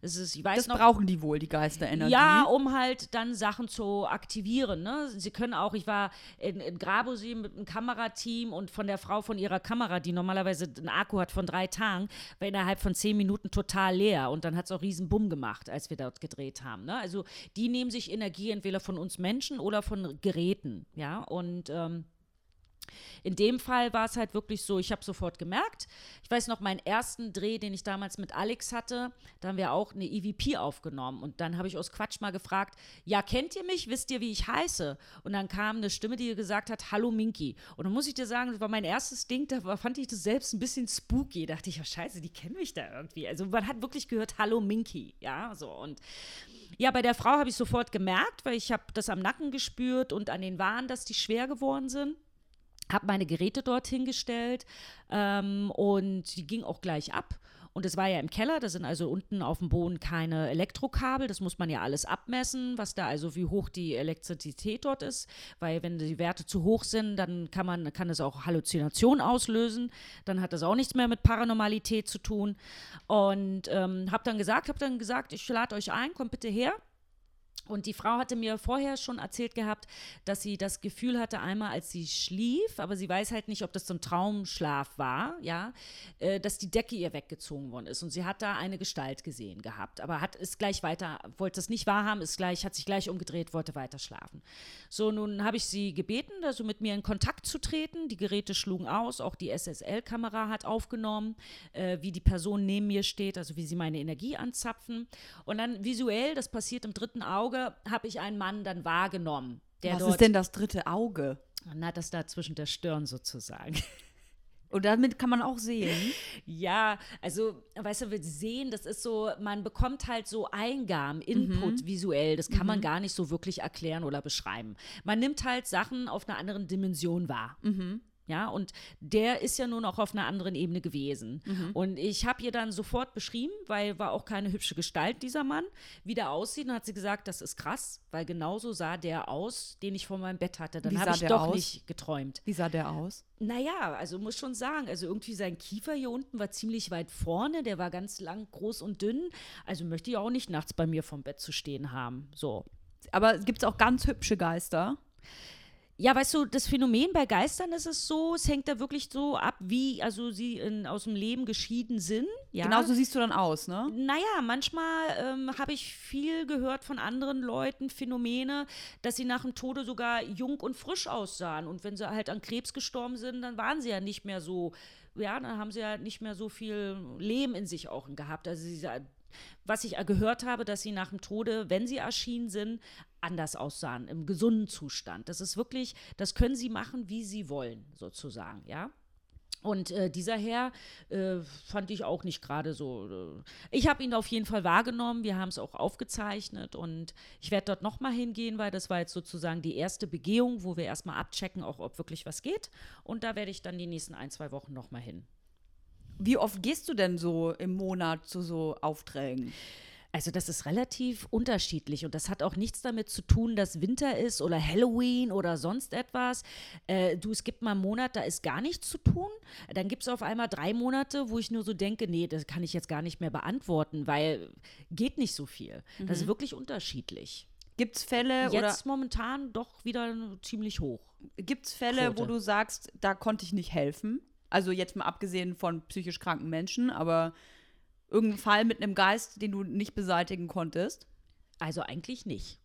Das ist, ich weiß Das noch, brauchen die wohl, die Geisterenergie. Ja, um halt dann Sachen zu aktivieren. Ne? Sie können auch, ich war in, in Grabosee mit einem Kamerateam und von der Frau von ihrer Kamera, die normalerweise einen Akku hat von drei Tagen, war innerhalb von zehn Minuten total leer. Und dann hat es auch riesen Bumm gemacht, als wir dort gedreht haben. Ne? Also die nehmen sich Energie entweder von uns Menschen oder von Geräten. Ja, und ähm, in dem Fall war es halt wirklich so, ich habe sofort gemerkt, ich weiß noch, meinen ersten Dreh, den ich damals mit Alex hatte, da haben wir auch eine EVP aufgenommen und dann habe ich aus Quatsch mal gefragt, ja, kennt ihr mich, wisst ihr, wie ich heiße? Und dann kam eine Stimme, die gesagt hat, hallo Minky. Und dann muss ich dir sagen, das war mein erstes Ding, da fand ich das selbst ein bisschen spooky, da dachte ich, ja scheiße, die kennen mich da irgendwie. Also man hat wirklich gehört, hallo Minky, ja, so und ja, bei der Frau habe ich sofort gemerkt, weil ich habe das am Nacken gespürt und an den Waren, dass die schwer geworden sind habe meine Geräte dorthin gestellt ähm, und die ging auch gleich ab. Und es war ja im Keller, da sind also unten auf dem Boden keine Elektrokabel, das muss man ja alles abmessen, was da also wie hoch die Elektrizität dort ist, weil wenn die Werte zu hoch sind, dann kann man kann es auch Halluzination auslösen, dann hat das auch nichts mehr mit Paranormalität zu tun. Und ähm, habe dann gesagt, habe dann gesagt, ich lade euch ein, kommt bitte her. Und die Frau hatte mir vorher schon erzählt gehabt, dass sie das Gefühl hatte, einmal als sie schlief, aber sie weiß halt nicht, ob das so ein Traumschlaf war, ja, äh, dass die Decke ihr weggezogen worden ist. Und sie hat da eine Gestalt gesehen gehabt, aber hat es gleich weiter, wollte es nicht wahrhaben, ist gleich, hat sich gleich umgedreht, wollte weiter schlafen. So, nun habe ich sie gebeten, also mit mir in Kontakt zu treten. Die Geräte schlugen aus, auch die SSL-Kamera hat aufgenommen, äh, wie die Person neben mir steht, also wie sie meine Energie anzapfen. Und dann visuell, das passiert im dritten Auge, habe ich einen Mann dann wahrgenommen. Der Was ist denn das dritte Auge? Na, das da zwischen der Stirn sozusagen. Und damit kann man auch sehen. Ja, also, weißt du, wir sehen, das ist so, man bekommt halt so Eingaben, Input visuell. Das kann man gar nicht so wirklich erklären oder beschreiben. Man nimmt halt Sachen auf einer anderen Dimension wahr. Ja, und der ist ja nun auch auf einer anderen Ebene gewesen. Und ich habe ihr dann sofort beschrieben, weil war auch keine hübsche Gestalt, dieser Mann, wie der aussieht. Und hat sie gesagt, das ist krass, weil genauso sah der aus, den ich vor meinem Bett hatte. Dann habe ich der doch aus? nicht geträumt. Wie sah der aus? Naja, also muss schon sagen, also irgendwie sein Kiefer hier unten war ziemlich weit vorne, der war ganz lang, groß und dünn. Also möchte ich auch nicht nachts bei mir vom Bett zu stehen haben. So. Aber gibt es auch ganz hübsche Geister? Ja, weißt du, das Phänomen bei Geistern ist es so, es hängt da wirklich so ab, wie also sie in, aus dem Leben geschieden sind. Ja? Genau so siehst du dann aus, ne? Naja, manchmal ähm, habe ich viel gehört von anderen Leuten, Phänomene, dass sie nach dem Tode sogar jung und frisch aussahen. Und wenn sie halt an Krebs gestorben sind, dann waren sie ja nicht mehr so, ja, dann haben sie ja nicht mehr so viel Leben in sich auch gehabt. Also sie, was ich gehört habe, dass sie nach dem Tode, wenn sie erschienen sind, anders aussahen, im gesunden Zustand. Das ist wirklich, das können sie machen, wie sie wollen, sozusagen, ja. Und äh, dieser Herr äh, fand ich auch nicht gerade so. Äh, ich habe ihn auf jeden Fall wahrgenommen. Wir haben es auch aufgezeichnet und ich werde dort nochmal hingehen, weil das war jetzt sozusagen die erste Begehung, wo wir erstmal abchecken, auch ob wirklich was geht. Und da werde ich dann die nächsten ein, zwei Wochen nochmal hin. Wie oft gehst du denn so im Monat zu so Aufträgen? Also das ist relativ unterschiedlich und das hat auch nichts damit zu tun, dass Winter ist oder Halloween oder sonst etwas. Äh, du, es gibt mal einen Monat, da ist gar nichts zu tun. Dann gibt es auf einmal drei Monate, wo ich nur so denke, nee, das kann ich jetzt gar nicht mehr beantworten, weil geht nicht so viel. Das ist wirklich unterschiedlich. Gibt es Fälle oder Jetzt momentan doch wieder ziemlich hoch. gibt's Fälle, wo Quote. du sagst, da konnte ich nicht helfen? Also jetzt mal abgesehen von psychisch kranken Menschen, aber irgendein Fall mit einem Geist, den du nicht beseitigen konntest? Also eigentlich nicht.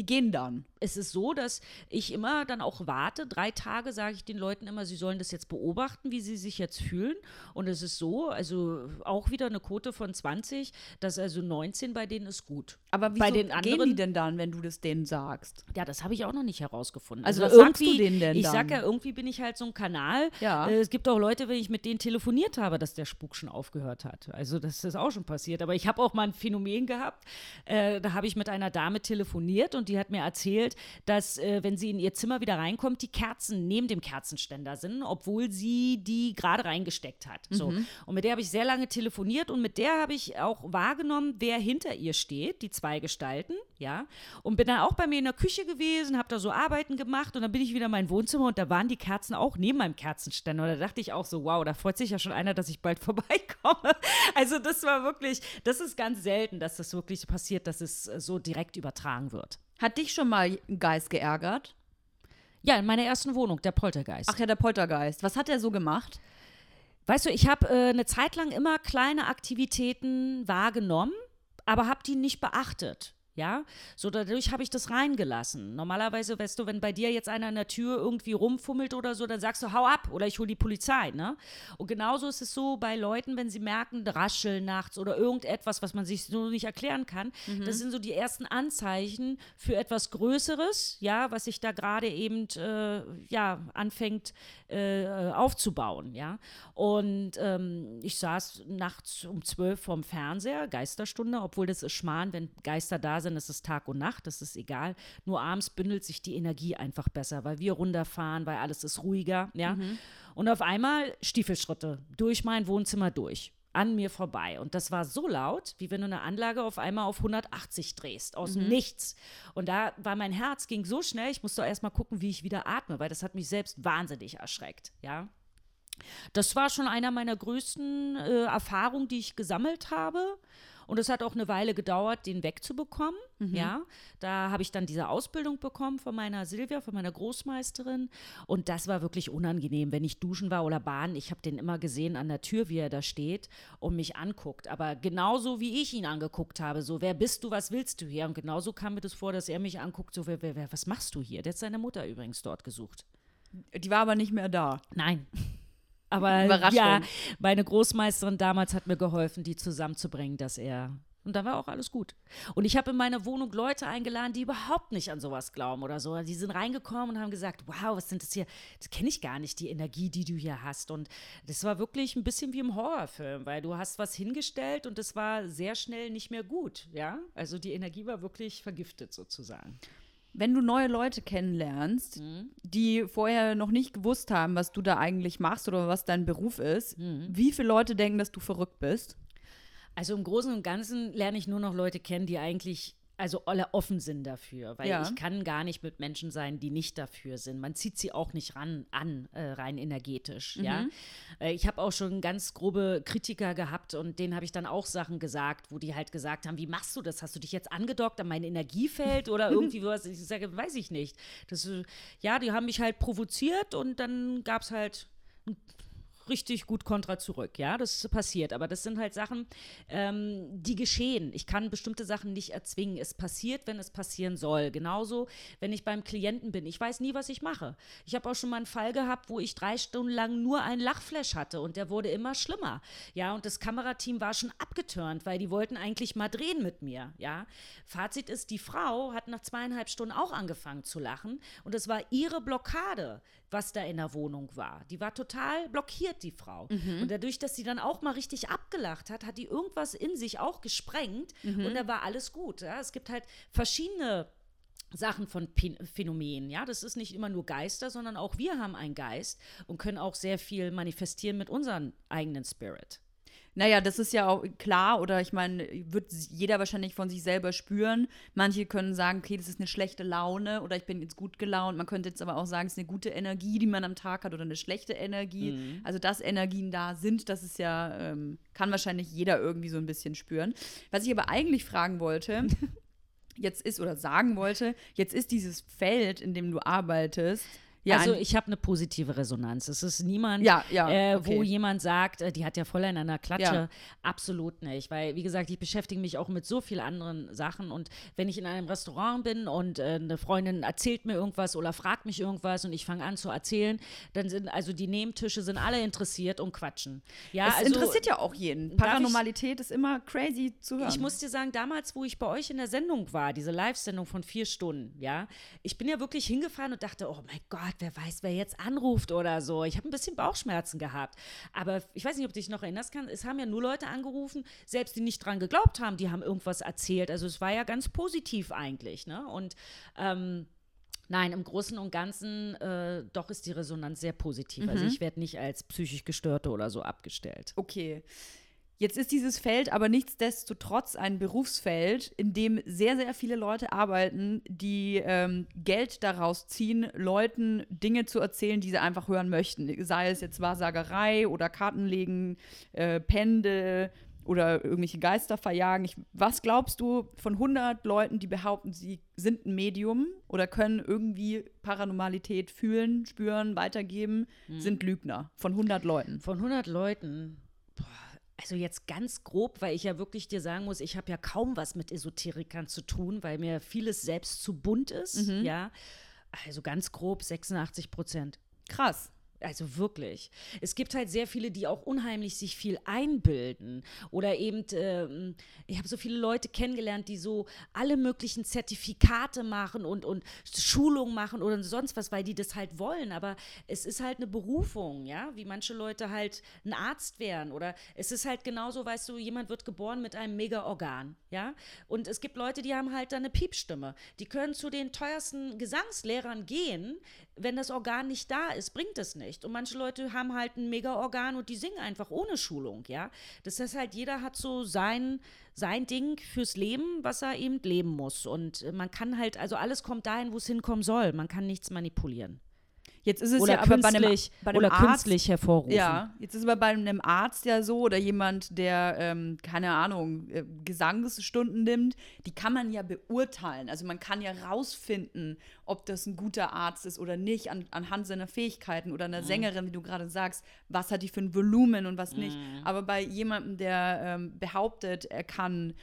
Die gehen dann. es ist so, dass ich immer dann auch warte. Drei Tage sage ich den Leuten immer, sie sollen das jetzt beobachten, wie sie sich jetzt fühlen. Und es ist so, also auch wieder eine Quote von 20, dass also 19 bei denen ist gut. Aber wieso Bei den gehen anderen- die denn dann, wenn du das denen sagst? Ja, das habe ich auch noch nicht herausgefunden. Also was sagst du denen denn Ich dann? sag ja, irgendwie bin ich halt so ein Kanal. Ja. Äh, es gibt auch Leute, wenn ich mit denen telefoniert habe, dass der Spuk schon aufgehört hat. Also das ist auch schon passiert. Aber ich habe auch mal ein Phänomen gehabt. Äh, da habe ich mit einer Dame telefoniert und die hat mir erzählt, dass äh, wenn sie in ihr Zimmer wieder reinkommt, die Kerzen neben dem Kerzenständer sind, obwohl sie die gerade reingesteckt hat. So. Mhm. Und mit der habe ich sehr lange telefoniert und mit der habe ich auch wahrgenommen, wer hinter ihr steht, die zwei Gestalten, ja. Und bin dann auch bei mir in der Küche gewesen, habe da so Arbeiten gemacht und dann bin ich wieder in mein Wohnzimmer und da waren die Kerzen auch neben meinem Kerzenständer. Und da dachte ich auch so, wow, da freut sich ja schon einer, dass ich bald [laughs] vorbeikomme. Also das war wirklich, das ist ganz selten, dass das wirklich passiert, dass es äh, so direkt übertragen wird. Hat dich schon mal ein Geist geärgert? Ja, in meiner ersten Wohnung, der Poltergeist. Ach ja, der Poltergeist. Was hat er so gemacht? Weißt du, ich habe äh, eine Zeit lang immer kleine Aktivitäten wahrgenommen, aber habe die nicht beachtet. Ja, so dadurch habe ich das reingelassen. Normalerweise, weißt du, wenn bei dir jetzt einer an der Tür irgendwie rumfummelt oder so, dann sagst du, hau ab oder ich hole die Polizei, ne? Und genauso ist es so bei Leuten, wenn sie merken, Rascheln nachts oder irgendetwas, was man sich so nicht erklären kann. Das sind so die ersten Anzeichen für etwas Größeres, ja, was sich da gerade eben, äh, ja, anfängt äh, aufzubauen, ja. Und ähm, ich saß nachts um zwölf vorm Fernseher, Geisterstunde, obwohl das ist Schmarrn, wenn Geister da sind, ist es Tag und Nacht, das ist egal. Nur abends bündelt sich die Energie einfach besser, weil wir runterfahren, weil alles ist ruhiger, ja. Und auf einmal Stiefelschritte durch mein Wohnzimmer durch. An mir vorbei. Und das war so laut, wie wenn du eine Anlage auf einmal auf 180 drehst, aus dem Nichts. Und da war mein Herz, ging so schnell, ich musste erst mal gucken, wie ich wieder atme, weil das hat mich selbst wahnsinnig erschreckt, ja. Das war schon einer meiner größten äh, Erfahrungen, die ich gesammelt habe. Und es hat auch eine Weile gedauert, den wegzubekommen. Ja, da habe ich dann diese Ausbildung bekommen von meiner Silvia, von meiner Großmeisterin. Und das war wirklich unangenehm, wenn ich duschen war oder baden. Ich habe den immer gesehen an der Tür, wie er da steht und mich anguckt. Aber genauso wie ich ihn angeguckt habe, so, wer bist du, was willst du hier? Und genauso kam mir das vor, dass er mich anguckt, so, wer, wer, wer, was machst du hier? Der hat seine Mutter übrigens dort gesucht. Die war aber nicht mehr da. Nein. Aber ja, meine Großmeisterin damals hat mir geholfen, die zusammenzubringen, dass er Und da war auch alles gut. Und ich habe in meiner Wohnung Leute eingeladen, die überhaupt nicht an sowas glauben oder so. Die sind reingekommen und haben gesagt, wow, was sind das hier? Das kenne ich gar nicht, die Energie, die du hier hast. Und das war wirklich ein bisschen wie im Horrorfilm, weil du hast was hingestellt und es war sehr schnell nicht mehr gut. Ja, also die Energie war wirklich vergiftet sozusagen. Wenn du neue Leute kennenlernst, mhm. die vorher noch nicht gewusst haben, was du da eigentlich machst oder was dein Beruf ist, mhm. wie viele Leute denken, dass du verrückt bist? Also im Großen und Ganzen lerne ich nur noch Leute kennen, die eigentlich also alle offen sind dafür, weil ja. ich kann gar nicht mit Menschen sein, die nicht dafür sind. Man zieht sie auch nicht ran an, äh, rein energetisch. Mhm. Ja, äh, ich habe auch schon ganz grobe Kritiker gehabt und denen habe ich dann auch Sachen gesagt, wo die halt gesagt haben, wie machst du das? Hast du dich jetzt angedockt an mein Energiefeld oder [laughs] irgendwie was? Ich sage, weiß ich nicht. Das, äh, ja, die haben mich halt provoziert und dann gab es halt richtig gut Kontra zurück. Ja, das passiert. Aber das sind halt Sachen, ähm, die geschehen. Ich kann bestimmte Sachen nicht erzwingen. Es passiert, wenn es passieren soll. Genauso, wenn ich beim Klienten bin. Ich weiß nie, was ich mache. Ich habe auch schon mal einen Fall gehabt, wo ich drei Stunden lang nur ein Lachflash hatte und der wurde immer schlimmer. Ja, und das Kamerateam war schon abgeturnt, weil die wollten eigentlich mal drehen mit mir. Ja, Fazit ist, die Frau hat nach zweieinhalb Stunden auch angefangen zu lachen und es war ihre Blockade was da in der Wohnung war. Die war total blockiert, die Frau. Mhm. Und dadurch, dass sie dann auch mal richtig abgelacht hat, hat die irgendwas in sich auch gesprengt mhm. und da war alles gut. Ja? Es gibt halt verschiedene Sachen von Phänomenen, ja, das ist nicht immer nur Geister, sondern auch wir haben einen Geist und können auch sehr viel manifestieren mit unserem eigenen Spirit. Naja, das ist ja auch klar, oder ich meine, wird jeder wahrscheinlich von sich selber spüren. Manche können sagen, okay, das ist eine schlechte Laune oder ich bin jetzt gut gelaunt. Man könnte jetzt aber auch sagen, es ist eine gute Energie, die man am Tag hat oder eine schlechte Energie. Mhm. Also, dass Energien da sind, das ist ja, ähm, kann wahrscheinlich jeder irgendwie so ein bisschen spüren. Was ich aber eigentlich fragen wollte, [laughs] jetzt ist oder sagen wollte, jetzt ist dieses Feld, in dem du arbeitest, ja, also ich habe eine positive Resonanz. Es ist niemand, ja, ja, äh, okay. wo jemand sagt, äh, die hat ja voll in einer Klatsche. Absolut nicht. Weil, wie gesagt, ich beschäftige mich auch mit so vielen anderen Sachen. Und wenn ich in einem Restaurant bin und äh, eine Freundin erzählt mir irgendwas oder fragt mich irgendwas und ich fange an zu erzählen, dann sind also die Nebentische sind alle interessiert und quatschen. Ja, es also, interessiert ja auch jeden. Paranormalität ich, ist immer crazy zu hören. Ich muss dir sagen, damals, wo ich bei euch in der Sendung war, diese Live-Sendung von vier Stunden, ja, ich bin ja wirklich hingefahren und dachte, oh mein Gott, wer weiß, wer jetzt anruft oder so. Ich habe ein bisschen Bauchschmerzen gehabt. Aber ich weiß nicht, ob du dich noch erinnerst kann. Es haben ja nur Leute angerufen, selbst die nicht dran geglaubt haben, die haben irgendwas erzählt. Also es war ja ganz positiv eigentlich. Ne? Und ähm, Nein, im Großen und Ganzen äh, doch ist die Resonanz sehr positiv. Also mhm. Also ich werde nicht als psychisch Gestörte oder so abgestellt. Okay. Jetzt ist dieses Feld aber nichtsdestotrotz ein Berufsfeld, in dem sehr, sehr viele Leute arbeiten, die ähm, Geld daraus ziehen, Leuten Dinge zu erzählen, die sie einfach hören möchten. Sei es jetzt Wahrsagerei oder Kartenlegen, äh, Pendel oder irgendwelche Geister verjagen. Ich, was glaubst du von 100 Leuten, die behaupten, sie sind ein Medium oder können irgendwie Paranormalität fühlen, spüren, weitergeben, hm. sind Lügner? Von 100 Leuten. Von 100 Leuten also jetzt ganz grob, weil ich ja wirklich dir sagen muss, ich habe ja kaum was mit Esoterikern zu tun, weil mir vieles selbst zu bunt ist. Mhm. Ja, also ganz grob 86 Prozent. Krass. Also wirklich. Es gibt halt sehr viele, die auch unheimlich sich viel einbilden. Oder eben, ähm, ich habe so viele Leute kennengelernt, die so alle möglichen Zertifikate machen und, und Schulungen machen oder sonst was, weil die das halt wollen. Aber es ist halt eine Berufung, ja, wie manche Leute halt ein Arzt wären. Oder es ist halt genauso, weißt du, jemand wird geboren mit einem Mega-Organ, ja. Und es gibt Leute, die haben halt dann eine Piepstimme. Die können zu den teuersten Gesangslehrern gehen. Wenn das Organ nicht da ist, bringt es nicht. Und manche Leute haben halt ein Mega-Organ und die singen einfach ohne Schulung, ja. Das heißt halt, jeder hat so sein, sein Ding fürs Leben, was er eben leben muss. Und man kann halt, also alles kommt dahin, wo es hinkommen soll. Man kann nichts manipulieren. Jetzt ist es oder ja aber bei einem, bei einem oder Arzt, künstlich hervorrufen. Ja, jetzt ist es aber bei einem Arzt ja so oder jemand, der, ähm, keine Ahnung, äh, Gesangsstunden nimmt, die kann man ja beurteilen. Also man kann ja rausfinden, ob das ein guter Arzt ist oder nicht, an, anhand seiner Fähigkeiten oder einer mhm. Sängerin, wie du gerade sagst, was hat die für ein Volumen und was nicht. Mhm. Aber bei jemandem, der ähm, behauptet, er kann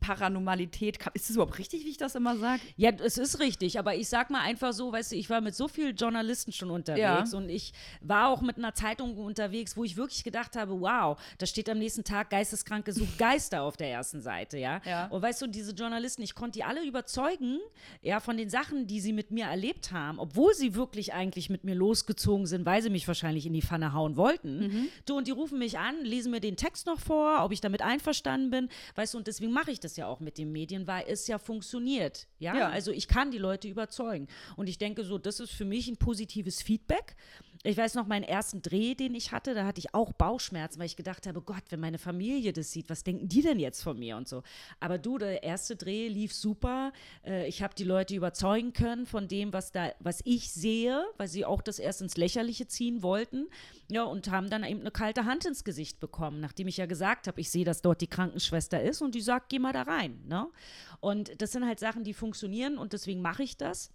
Paranormalität. Ist es überhaupt richtig, wie ich das immer sage? Ja, es ist richtig, aber ich sag mal einfach so, weißt du, ich war mit so vielen Journalisten schon unterwegs Ja. und ich war auch mit einer Zeitung unterwegs, wo ich wirklich gedacht habe, wow, da steht am nächsten Tag Geisteskranke sucht Geister auf der ersten Seite, ja? Ja. Und weißt du, diese Journalisten, ich konnte die alle überzeugen, ja, von den Sachen, die sie mit mir erlebt haben, obwohl sie wirklich eigentlich mit mir losgezogen sind, weil sie mich wahrscheinlich in die Pfanne hauen wollten. Du, und die rufen mich an, lesen mir den Text noch vor, ob ich damit einverstanden bin, weißt du, und deswegen mache ich das ja auch mit den Medien, weil es ja funktioniert, ja? Ja. Also ich kann die Leute überzeugen. Und ich denke so, das ist für mich ein positives Feedback. Ich weiß noch, meinen ersten Dreh, den ich hatte, da hatte ich auch Bauchschmerzen, weil ich gedacht habe, Gott, wenn meine Familie das sieht, was denken die denn jetzt von mir und so. Aber du, der erste Dreh lief super. Äh, Ich habe die Leute überzeugen können von dem, was da, was ich sehe, weil sie auch das erst ins Lächerliche ziehen wollten. Ja, und haben dann eben eine kalte Hand ins Gesicht bekommen, nachdem ich ja gesagt habe, ich sehe, dass dort die Krankenschwester ist und die sagt, geh mal da rein. Ne? Und das sind halt Sachen, die funktionieren und deswegen mache ich das.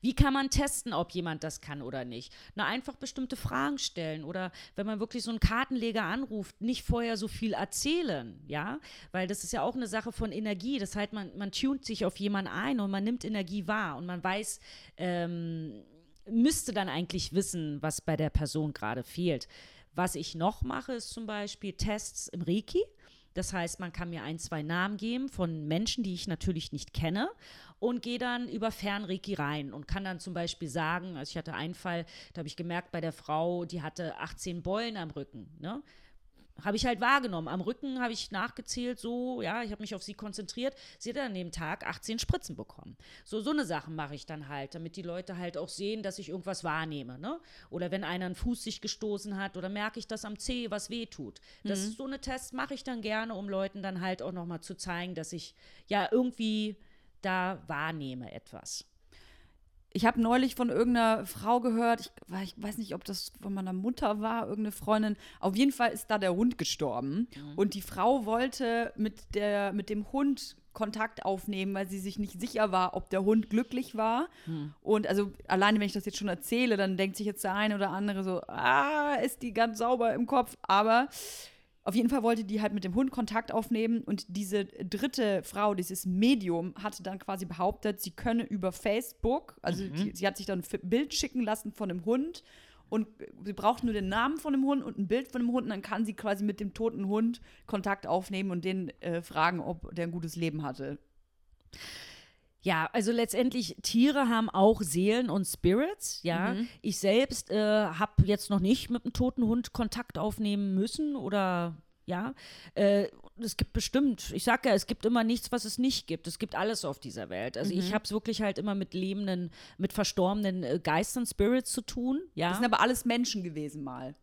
Wie kann man testen, ob jemand das kann oder nicht? Na, einfach bestimmte Fragen stellen oder wenn man wirklich so einen Kartenleger anruft, nicht vorher so viel erzählen, ja? Weil das ist ja auch eine Sache von Energie. Das heißt, man, man tunt sich auf jemanden ein und man nimmt Energie wahr und man weiß, ähm, müsste dann eigentlich wissen, was bei der Person gerade fehlt. Was ich noch mache, ist zum Beispiel Tests im Reiki. Das heißt, man kann mir ein, zwei Namen geben von Menschen, die ich natürlich nicht kenne und gehe dann über Fernreiki rein und kann dann zum Beispiel sagen, also ich hatte einen Fall, da habe ich gemerkt bei der Frau, die hatte 18 Beulen am Rücken. Ne? Habe ich halt wahrgenommen. Am Rücken habe ich nachgezählt, so, ja, ich habe mich auf sie konzentriert. Sie hat dann an dem Tag 18 Spritzen bekommen. So, so eine Sachen mache ich dann halt, damit die Leute halt auch sehen, dass ich irgendwas wahrnehme. Ne? Oder wenn einer einen Fuß sich gestoßen hat oder merke ich, dass am Zeh was weh tut. Das ist so eine Tests mache ich dann gerne, um Leuten dann halt auch nochmal zu zeigen, dass ich ja irgendwie da wahrnehme etwas. Ich habe neulich von irgendeiner Frau gehört, ich, ich weiß nicht, ob das von meiner Mutter war, irgendeine Freundin. Auf jeden Fall ist da der Hund gestorben. Und die Frau wollte mit, der, mit dem Hund Kontakt aufnehmen, weil sie sich nicht sicher war, ob der Hund glücklich war. Und also alleine, wenn ich das jetzt schon erzähle, dann denkt sich jetzt der eine oder andere so, ah, ist die ganz sauber im Kopf. Aber auf jeden Fall wollte die halt mit dem Hund Kontakt aufnehmen und diese dritte Frau, dieses Medium, hatte dann quasi behauptet, sie könne über Facebook, also die, sie hat sich dann ein Bild schicken lassen von dem Hund und sie braucht nur den Namen von dem Hund und ein Bild von dem Hund und dann kann sie quasi mit dem toten Hund Kontakt aufnehmen und den äh, fragen, ob der ein gutes Leben hatte. Ja, also letztendlich Tiere haben auch Seelen und Spirits, ja. Ich selbst äh, habe jetzt noch nicht mit einem toten Hund Kontakt aufnehmen müssen oder ja. Äh, es gibt bestimmt, ich sag ja, es gibt immer nichts, was es nicht gibt. Es gibt alles auf dieser Welt. Also ich habe es wirklich halt immer mit lebenden, mit verstorbenen äh, Geistern, Spirits zu tun, ja. Das sind aber alles Menschen gewesen mal.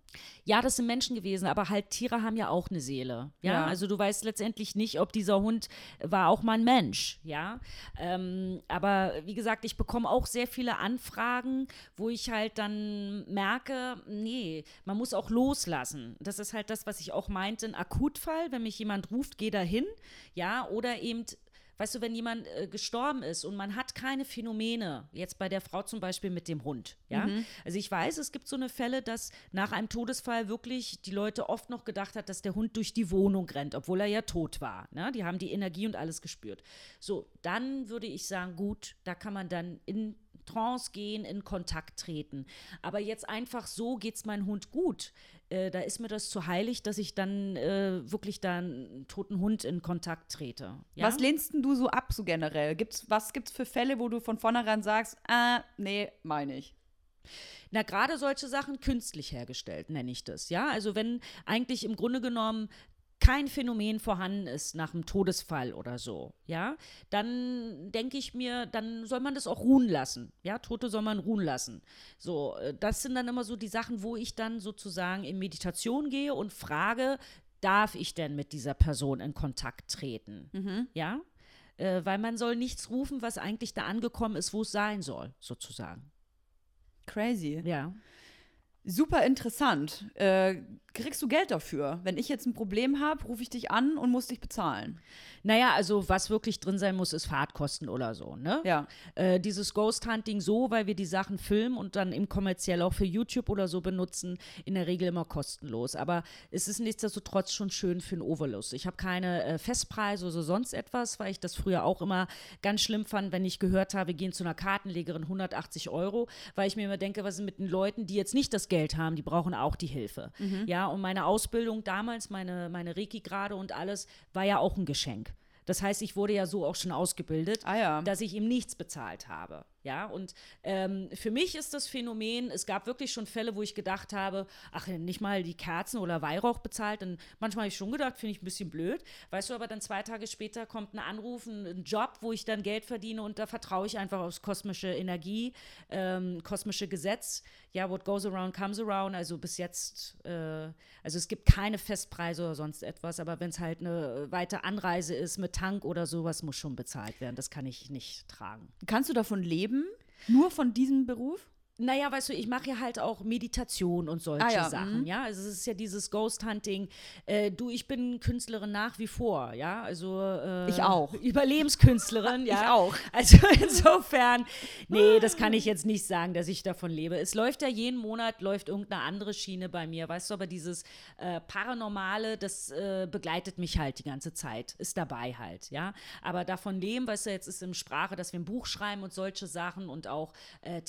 Ja, das sind Menschen gewesen, aber halt Tiere haben ja auch eine Seele. Ja, Ja. also du weißt letztendlich nicht, ob dieser Hund war auch mal ein Mensch. Ja, ähm, aber wie gesagt, ich bekomme auch sehr viele Anfragen, wo ich halt dann merke, nee, man muss auch loslassen. Das ist halt das, was ich auch meinte, ein Akutfall, wenn mich jemand ruft, geh dahin. Ja, oder eben Weißt du, wenn jemand äh, gestorben ist und man hat keine Phänomene, jetzt bei der Frau zum Beispiel mit dem Hund, ja. Also ich weiß, es gibt so eine Fälle, dass nach einem Todesfall wirklich die Leute oft noch gedacht hat, dass der Hund durch die Wohnung rennt, obwohl er ja tot war. Ne? Die haben die Energie und alles gespürt. So, dann würde ich sagen, gut, da kann man dann in Trance gehen, in Kontakt treten. Aber jetzt einfach so geht's meinem Hund gut. Äh, da ist mir das zu heilig, dass ich dann äh, wirklich da einen toten Hund in Kontakt trete. Ja? Was lehnst denn du so ab, so generell? Gibt's, was gibt's für Fälle, wo du von vornherein sagst, ah, nee, meine ich. Na, gerade solche Sachen künstlich hergestellt, nenne ich das. Ja, also wenn eigentlich im Grunde genommen kein Phänomen vorhanden ist nach einem Todesfall oder so, ja, dann denke ich mir, dann soll man das auch ruhen lassen. Ja, Tote soll man ruhen lassen. So, äh, das sind dann immer so die Sachen, wo ich dann sozusagen in Meditation gehe und frage, darf ich denn mit dieser Person in Kontakt treten? Ja, äh, weil man soll nichts rufen, was eigentlich da angekommen ist, wo es sein soll, sozusagen. Crazy. Ja. Super interessant. Äh, kriegst du Geld dafür? Wenn ich jetzt ein Problem habe, rufe ich dich an und muss dich bezahlen. Naja, also was wirklich drin sein muss, ist Fahrtkosten oder so, ne? Ja. Äh, dieses Ghost Hunting so, weil wir die Sachen filmen und dann eben kommerziell auch für YouTube oder so benutzen, in der Regel immer kostenlos. Aber es ist nichtsdestotrotz schon schön für einen Overlust. Ich habe keine äh, Festpreise oder sonst etwas, weil ich das früher auch immer ganz schlimm fand, wenn ich gehört habe, wir gehen zu einer Kartenlegerin 180 Euro, weil ich mir immer denke, was ist mit den Leuten, die jetzt nicht das Geld haben, die brauchen auch die Hilfe. Mhm. Ja, und meine Ausbildung damals, meine, meine Reiki gerade und alles, war ja auch ein Geschenk. Das heißt, ich wurde ja so auch schon ausgebildet, Ah ja. dass ich ihm nichts bezahlt habe. Ja, und ähm, für mich ist das Phänomen, es gab wirklich schon Fälle, wo ich gedacht habe, ach, nicht mal die Kerzen oder Weihrauch bezahlt. Und manchmal habe ich schon gedacht, finde ich ein bisschen blöd. Weißt du, aber dann zwei Tage später kommt ein Anruf, ein, Job, wo ich dann Geld verdiene und da vertraue ich einfach aufs kosmische Energie, ähm, kosmische Gesetz. Ja, what goes around comes around. Also bis jetzt, äh, also es gibt keine Festpreise oder sonst etwas, aber wenn es halt eine weite Anreise ist mit Tank oder sowas, muss schon bezahlt werden. Das kann ich nicht tragen. Kannst du davon leben? Nur von diesem Beruf? Naja, weißt du, ich mache ja halt auch Meditation und solche Ah ja, Sachen, mhm. ja. Also es ist ja dieses Ghost Hunting. Äh, du, ich bin Künstlerin nach wie vor, ja. Also äh, Ich auch. [laughs] Überlebenskünstlerin, [laughs] ja. Ich auch. Also [laughs] insofern, nee, das kann ich jetzt nicht sagen, dass ich davon lebe. Es läuft ja jeden Monat, läuft irgendeine andere Schiene bei mir, weißt du, aber dieses äh, Paranormale, das äh, begleitet mich halt die ganze Zeit, ist dabei halt, ja. Aber davon leben, weißt du, jetzt ist im Sprache, dass wir ein Buch schreiben und solche Sachen und auch äh,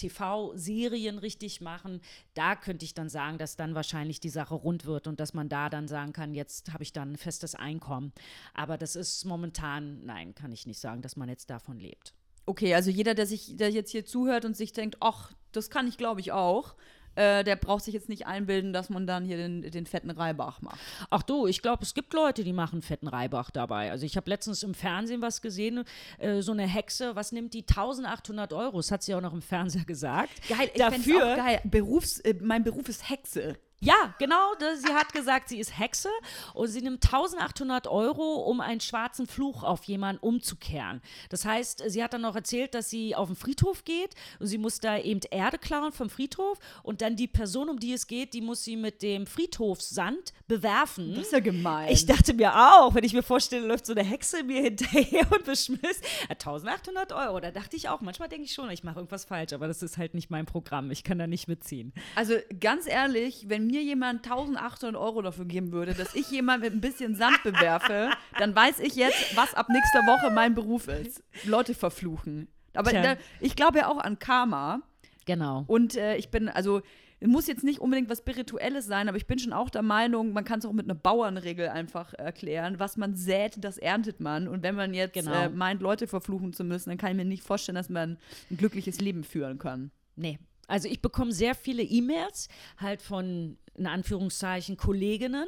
TV-Serien richtig machen, da könnte ich dann sagen, dass dann wahrscheinlich die Sache rund wird und dass man da dann sagen kann, jetzt habe ich dann ein festes Einkommen. Aber das ist momentan, nein, kann ich nicht sagen, dass man jetzt davon lebt. Okay, also jeder, der sich, der jetzt hier zuhört und sich denkt, ach, das kann ich, glaube ich, auch, äh, der braucht sich jetzt nicht einbilden, dass man dann hier den, den fetten Reibach macht. Ach du, ich glaube, es gibt Leute, die machen fetten Reibach dabei. Also ich habe letztens im Fernsehen was gesehen, äh, so eine Hexe, was nimmt die 1800 Euro? Das hat sie auch noch im Fernseher gesagt. Geil, ich Dafür- auch geil. Berufs, äh, mein Beruf ist Hexe. Ja, genau. Sie hat gesagt, sie ist Hexe und sie nimmt 1800 Euro, um einen schwarzen Fluch auf jemanden umzukehren. Das heißt, sie hat dann noch erzählt, dass sie auf den Friedhof geht und sie muss da eben Erde klauen vom Friedhof und dann die Person, um die es geht, die muss sie mit dem Friedhofssand bewerfen. Das ist ja gemein. Ich dachte mir auch, wenn ich mir vorstelle, läuft so eine Hexe mir hinterher [laughs] und beschmiss 1800 Euro. Da dachte ich auch, manchmal denke ich schon, ich mache irgendwas falsch, aber das ist halt nicht mein Programm. Ich kann da nicht mitziehen. Also ganz ehrlich, wenn mir jemand 1800 Euro dafür geben würde, dass ich jemand mit ein bisschen Sand bewerfe, [laughs] dann weiß ich jetzt, was ab nächster Woche mein Beruf ist. Leute verfluchen. Aber da, ich glaube ja auch an Karma. Genau. Und äh, ich bin, also, es muss jetzt nicht unbedingt was Spirituelles sein, aber ich bin schon auch der Meinung, man kann es auch mit einer Bauernregel einfach erklären. Was man sät, das erntet man. Und wenn man jetzt Genau. äh, meint, Leute verfluchen zu müssen, dann kann ich mir nicht vorstellen, dass man ein glückliches Leben führen kann. Nee. Also ich bekomme sehr viele E-Mails halt von in Anführungszeichen Kolleginnen,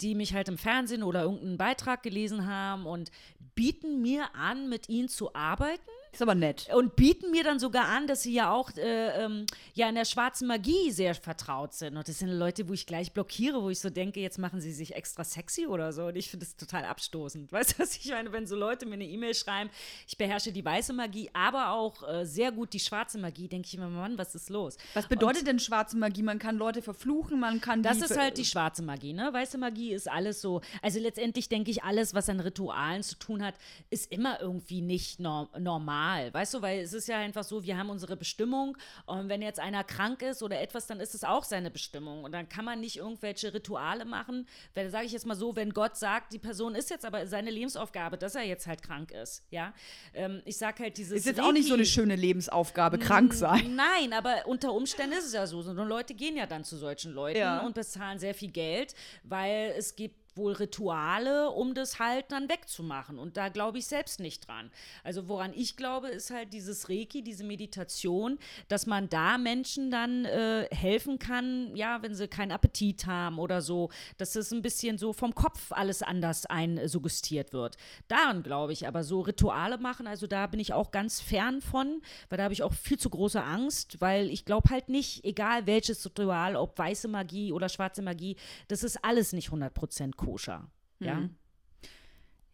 die mich halt im Fernsehen oder irgendeinen Beitrag gelesen haben und bieten mir an, mit ihnen zu arbeiten. Ist aber nett. Und bieten mir dann sogar an, dass sie ja auch äh, ähm, ja in der schwarzen Magie sehr vertraut sind. Und das sind Leute, wo ich gleich blockiere, wo ich so denke, jetzt machen sie sich extra sexy oder so. Und ich finde das total abstoßend. [laughs] Weißt du, was ich meine? Wenn so Leute mir eine E-Mail schreiben, ich beherrsche die weiße Magie, aber auch äh, sehr gut die schwarze Magie, denke ich immer, Mann, was ist los? Was bedeutet denn schwarze Magie? Man kann Leute verfluchen, man kann Das ist halt die schwarze Magie, ne? Weiße Magie ist alles so. Also letztendlich denke ich, alles, was an Ritualen zu tun hat, ist immer irgendwie nicht nor normal. Weißt du, weil es ist ja einfach so, wir haben unsere Bestimmung und wenn jetzt einer krank ist oder etwas, dann ist es auch seine Bestimmung. Und dann kann man nicht irgendwelche Rituale machen. Weil, sage ich jetzt mal so, wenn Gott sagt, die Person ist jetzt aber seine Lebensaufgabe, dass er jetzt halt krank ist, ja. Ähm, ich sage halt dieses. Ist jetzt auch nicht so eine Reiki- schöne Lebensaufgabe, krank sein. Nein, aber unter Umständen ist es ja so. So Leute gehen ja dann zu solchen Leuten Ja. und bezahlen sehr viel Geld, weil es gibt wohl Rituale, um das halt dann wegzumachen. Und da glaube ich selbst nicht dran. Also woran ich glaube, ist halt dieses Reiki, diese Meditation, dass man da Menschen dann äh, helfen kann, ja, wenn sie keinen Appetit haben oder so, dass es ein bisschen so vom Kopf alles anders einsuggestiert wird. Daran glaube ich, aber so Rituale machen, also da bin ich auch ganz fern von, weil da habe ich auch viel zu große Angst, weil ich glaube halt nicht, egal welches Ritual, ob weiße Magie oder schwarze Magie, das ist alles nicht 100% koscher. Ja.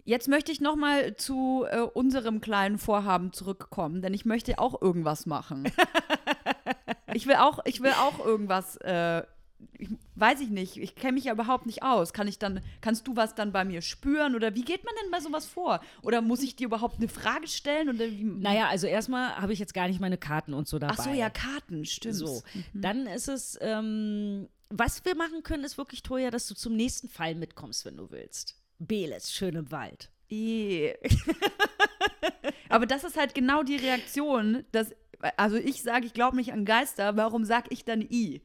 Jetzt möchte ich noch mal zu äh, unserem kleinen Vorhaben zurückkommen, denn ich möchte auch irgendwas machen. [laughs] ich will auch, ich will auch irgendwas. Äh, ich, weiß ich nicht, ich kenne mich ja überhaupt nicht aus. Kann ich dann, kannst du was dann bei mir spüren oder wie geht man denn bei sowas vor? Oder muss ich dir überhaupt eine Frage stellen? Oder wie? Naja, also erstmal habe ich jetzt gar nicht meine Karten und so dabei. Ach so, ja, Karten, stimmt. So, dann ist es, ähm, was wir machen können, ist wirklich, Toja, dass du zum nächsten Fall mitkommst, wenn du willst. Beles, schön im Wald. Eh. [laughs] Aber das ist halt genau die Reaktion, dass, also ich sage, ich glaube nicht an Geister, warum sage ich dann I?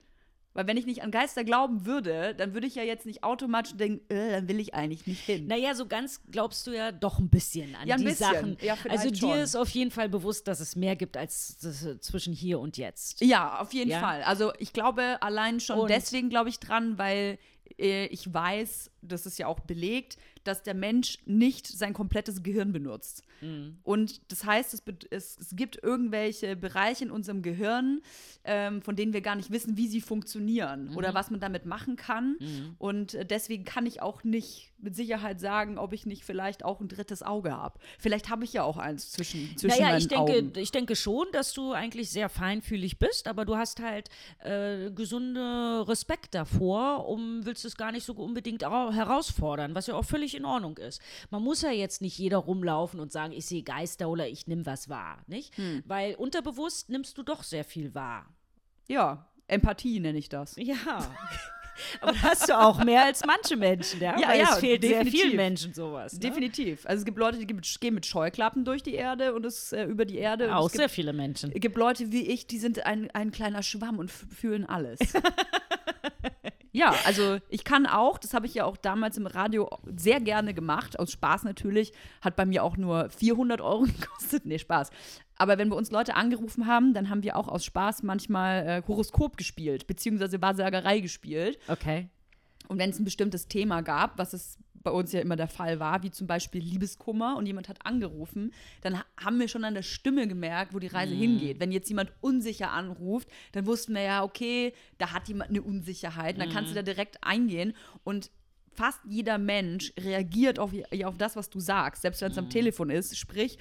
Weil wenn ich nicht an Geister glauben würde, dann würde ich ja jetzt nicht automatisch denken, äh, dann will ich eigentlich nicht hin. Naja, so ganz glaubst du ja doch ein bisschen an Ja, ein die bisschen. Sachen. Ja, also dir schon. ist auf jeden Fall bewusst, dass es mehr gibt als äh, zwischen hier und jetzt. Ja, auf jeden Ja. Fall. Also ich glaube allein schon Und- deswegen glaube ich dran, weil äh, ich weiß, das ist ja auch belegt, dass der Mensch nicht sein komplettes Gehirn benutzt. Mhm. Und das heißt, es, es, es gibt irgendwelche Bereiche in unserem Gehirn, ähm, von denen wir gar nicht wissen, wie sie funktionieren Mhm. oder was man damit machen kann. Und äh, deswegen kann ich auch nicht mit Sicherheit sagen, ob ich nicht vielleicht auch ein drittes Auge habe. Vielleicht habe ich ja auch eins zwischen, zwischen Naja, meinen ich denke, Augen. ich denke schon, dass du eigentlich sehr feinfühlig bist, aber du hast halt äh, gesunde Respekt davor, um willst es gar nicht so unbedingt au- herausfordern, was ja auch völlig in Ordnung ist. Man muss ja jetzt nicht jeder rumlaufen und sagen, ich sehe Geister oder ich nehme was wahr, nicht? Hm. Weil unterbewusst nimmst du doch sehr viel wahr. Ja, Empathie nenne ich das. Ja. [laughs] Aber das hast du auch mehr als manche Menschen, ja? Ja, Weil ja, es fehlt sehr vielen Menschen sowas. Ne? Definitiv. Also es gibt Leute, die gehen- mit Scheuklappen durch die Erde und es äh, über die Erde. Auch sehr gibt, viele Menschen. es gibt Leute wie ich, die sind ein, ein kleiner Schwamm und fühlen alles. [laughs] ja, also ich kann auch, das habe ich ja auch damals im Radio sehr gerne gemacht, aus Spaß natürlich, hat bei mir auch nur 400 Euro [laughs] gekostet. Nee, Spaß. Aber wenn bei uns Leute angerufen haben, dann haben wir auch aus Spaß manchmal äh, Horoskop gespielt, beziehungsweise Wahrsagerei gespielt. Okay. Und wenn es ein bestimmtes Thema gab, was es bei uns ja immer der Fall war, wie zum Beispiel Liebeskummer und jemand hat angerufen, dann ha- haben wir schon an der Stimme gemerkt, wo die Reise hingeht. Wenn jetzt jemand unsicher anruft, dann wussten wir ja, okay, da hat jemand eine Unsicherheit, und dann kannst du da direkt eingehen und fast jeder Mensch reagiert auf, auf das, was du sagst, selbst wenn es am Telefon ist. Sprich,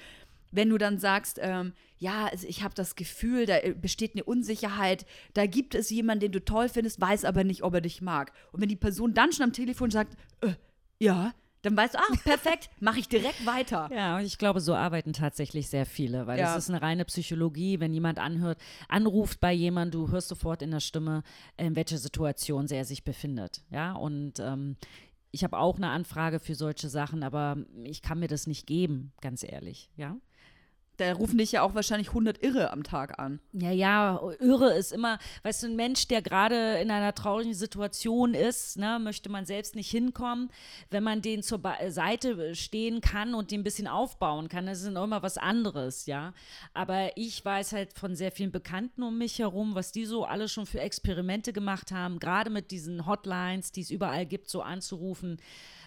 wenn du dann sagst, ähm, ja, also ich habe das Gefühl, da äh, besteht eine Unsicherheit, da gibt es jemanden, den du toll findest, weiß aber nicht, ob er dich mag. Und wenn die Person dann schon am Telefon sagt, äh, ja, dann weißt du, ach, perfekt, [laughs] mache ich direkt weiter. Ja, und ich glaube, so arbeiten tatsächlich sehr viele, weil Ja. es ist eine reine Psychologie, wenn jemand anhört, anruft bei jemandem, du hörst sofort in der Stimme, in welcher Situation er sich befindet. Ja, und ähm, ich habe auch eine Anfrage für solche Sachen, aber ich kann mir das nicht geben, ganz ehrlich, ja. Da rufen dich ja auch wahrscheinlich 100 Irre am Tag an. Ja, ja, irre ist immer, weißt du, ein Mensch, der gerade in einer traurigen Situation ist, ne, möchte man selbst nicht hinkommen. Wenn man den zur Ba- Seite stehen kann und den ein bisschen aufbauen kann, das ist immer was anderes, ja. Aber ich weiß halt von sehr vielen Bekannten um mich herum, was die so alle schon für Experimente gemacht haben, gerade mit diesen Hotlines, die es überall gibt, so anzurufen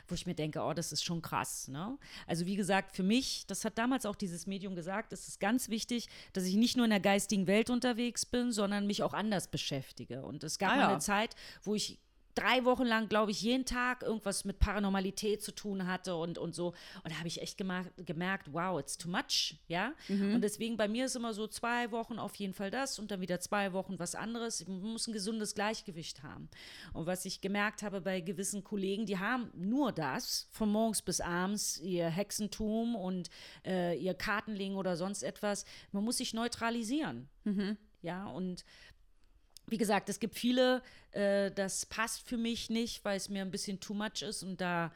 wo ich mir denke, oh, das ist schon krass. Ne? Also wie gesagt, für mich, das hat damals auch dieses Medium gesagt, es ist ganz wichtig, dass ich nicht nur in der geistigen Welt unterwegs bin, sondern mich auch anders beschäftige. Und es gab Ah, ja. eine Zeit, wo ich drei Wochen lang, glaube ich, jeden Tag irgendwas mit Paranormalität zu tun hatte und, und so. Und da habe ich echt gemerkt, gemerkt, wow, it's too much, ja. Und deswegen bei mir ist immer so zwei Wochen auf jeden Fall das und dann wieder zwei Wochen was anderes. Man muss ein gesundes Gleichgewicht haben. Und was ich gemerkt habe bei gewissen Kollegen, die haben nur das, von morgens bis abends, ihr Hexentum und äh, ihr Kartenlegen oder sonst etwas. Man muss sich neutralisieren. Ja, und wie gesagt, es gibt viele, äh, das passt für mich nicht, weil es mir ein bisschen too much ist und da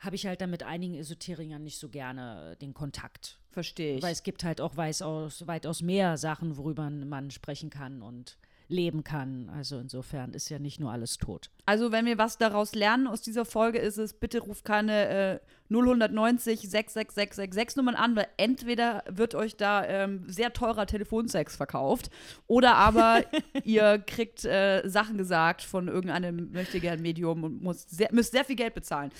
habe ich halt dann mit einigen Esoterikern nicht so gerne den Kontakt. Verstehe ich. Weil es gibt halt auch weitaus, weitaus mehr Sachen, worüber man sprechen kann und leben kann. Also insofern ist ja nicht nur alles tot. Also, wenn wir was daraus lernen aus dieser Folge, ist es, bitte ruft keine äh, 0190 66666 Nummern an, weil entweder wird euch da ähm, sehr teurer Telefonsex verkauft oder aber [laughs] ihr kriegt äh, Sachen gesagt von irgendeinem möchtegern Medium und müsst sehr, müsst sehr viel Geld bezahlen.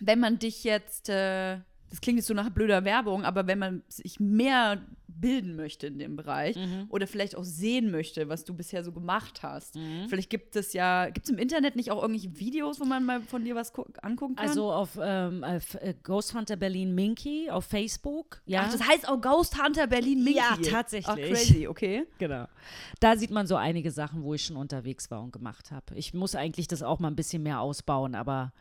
Wenn man dich jetzt, äh, das klingt jetzt so nach blöder Werbung, aber wenn man sich mehr bilden möchte in dem Bereich Mhm. oder vielleicht auch sehen möchte, was du bisher so gemacht hast. Vielleicht gibt es ja, gibt es im Internet nicht auch irgendwelche Videos, wo man mal von dir was gu- angucken kann? Also auf ähm, auf, äh, Ghost Hunter Berlin Minky auf Facebook. Ja, Ach, das heißt auch Ghost Hunter Berlin Minky. Ja, tatsächlich. Ach, crazy, okay. genau. Da sieht man so einige Sachen, wo ich schon unterwegs war und gemacht habe. Ich muss eigentlich das auch mal ein bisschen mehr ausbauen, aber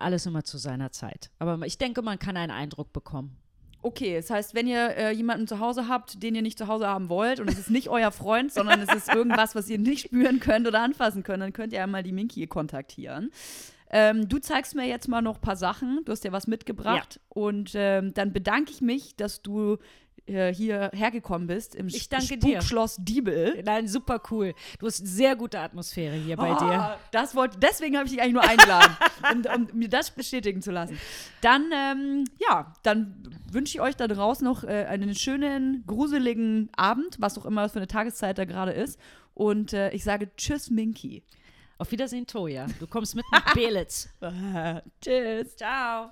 alles immer zu seiner Zeit. Aber ich denke, man kann einen Eindruck bekommen. Okay, das heißt, wenn ihr äh, jemanden zu Hause habt, den ihr nicht zu Hause haben wollt und es ist nicht euer Freund, [laughs] sondern es ist irgendwas, was ihr nicht spüren könnt oder anfassen könnt, dann könnt ihr einmal die Minky kontaktieren. Ähm, du zeigst mir jetzt mal noch ein paar Sachen. Du hast ja was mitgebracht. Und ähm, dann bedanke ich mich, dass du hier hergekommen bist im Ich danke dir. Spukschloss Diebel. Nein, super cool. Du hast sehr gute Atmosphäre hier bei dir. Ah, Das wollte, deswegen habe ich dich eigentlich nur eingeladen, [laughs] um, um mir das bestätigen zu lassen. Dann, ähm, ja, dann wünsche ich euch da draußen noch äh, einen schönen, gruseligen Abend, was auch immer für eine Tageszeit da gerade ist. Und äh, ich sage Tschüss, Minky. Auf Wiedersehen, Toja. Du kommst mit nach [laughs] Belitz. Tschüss. Ciao.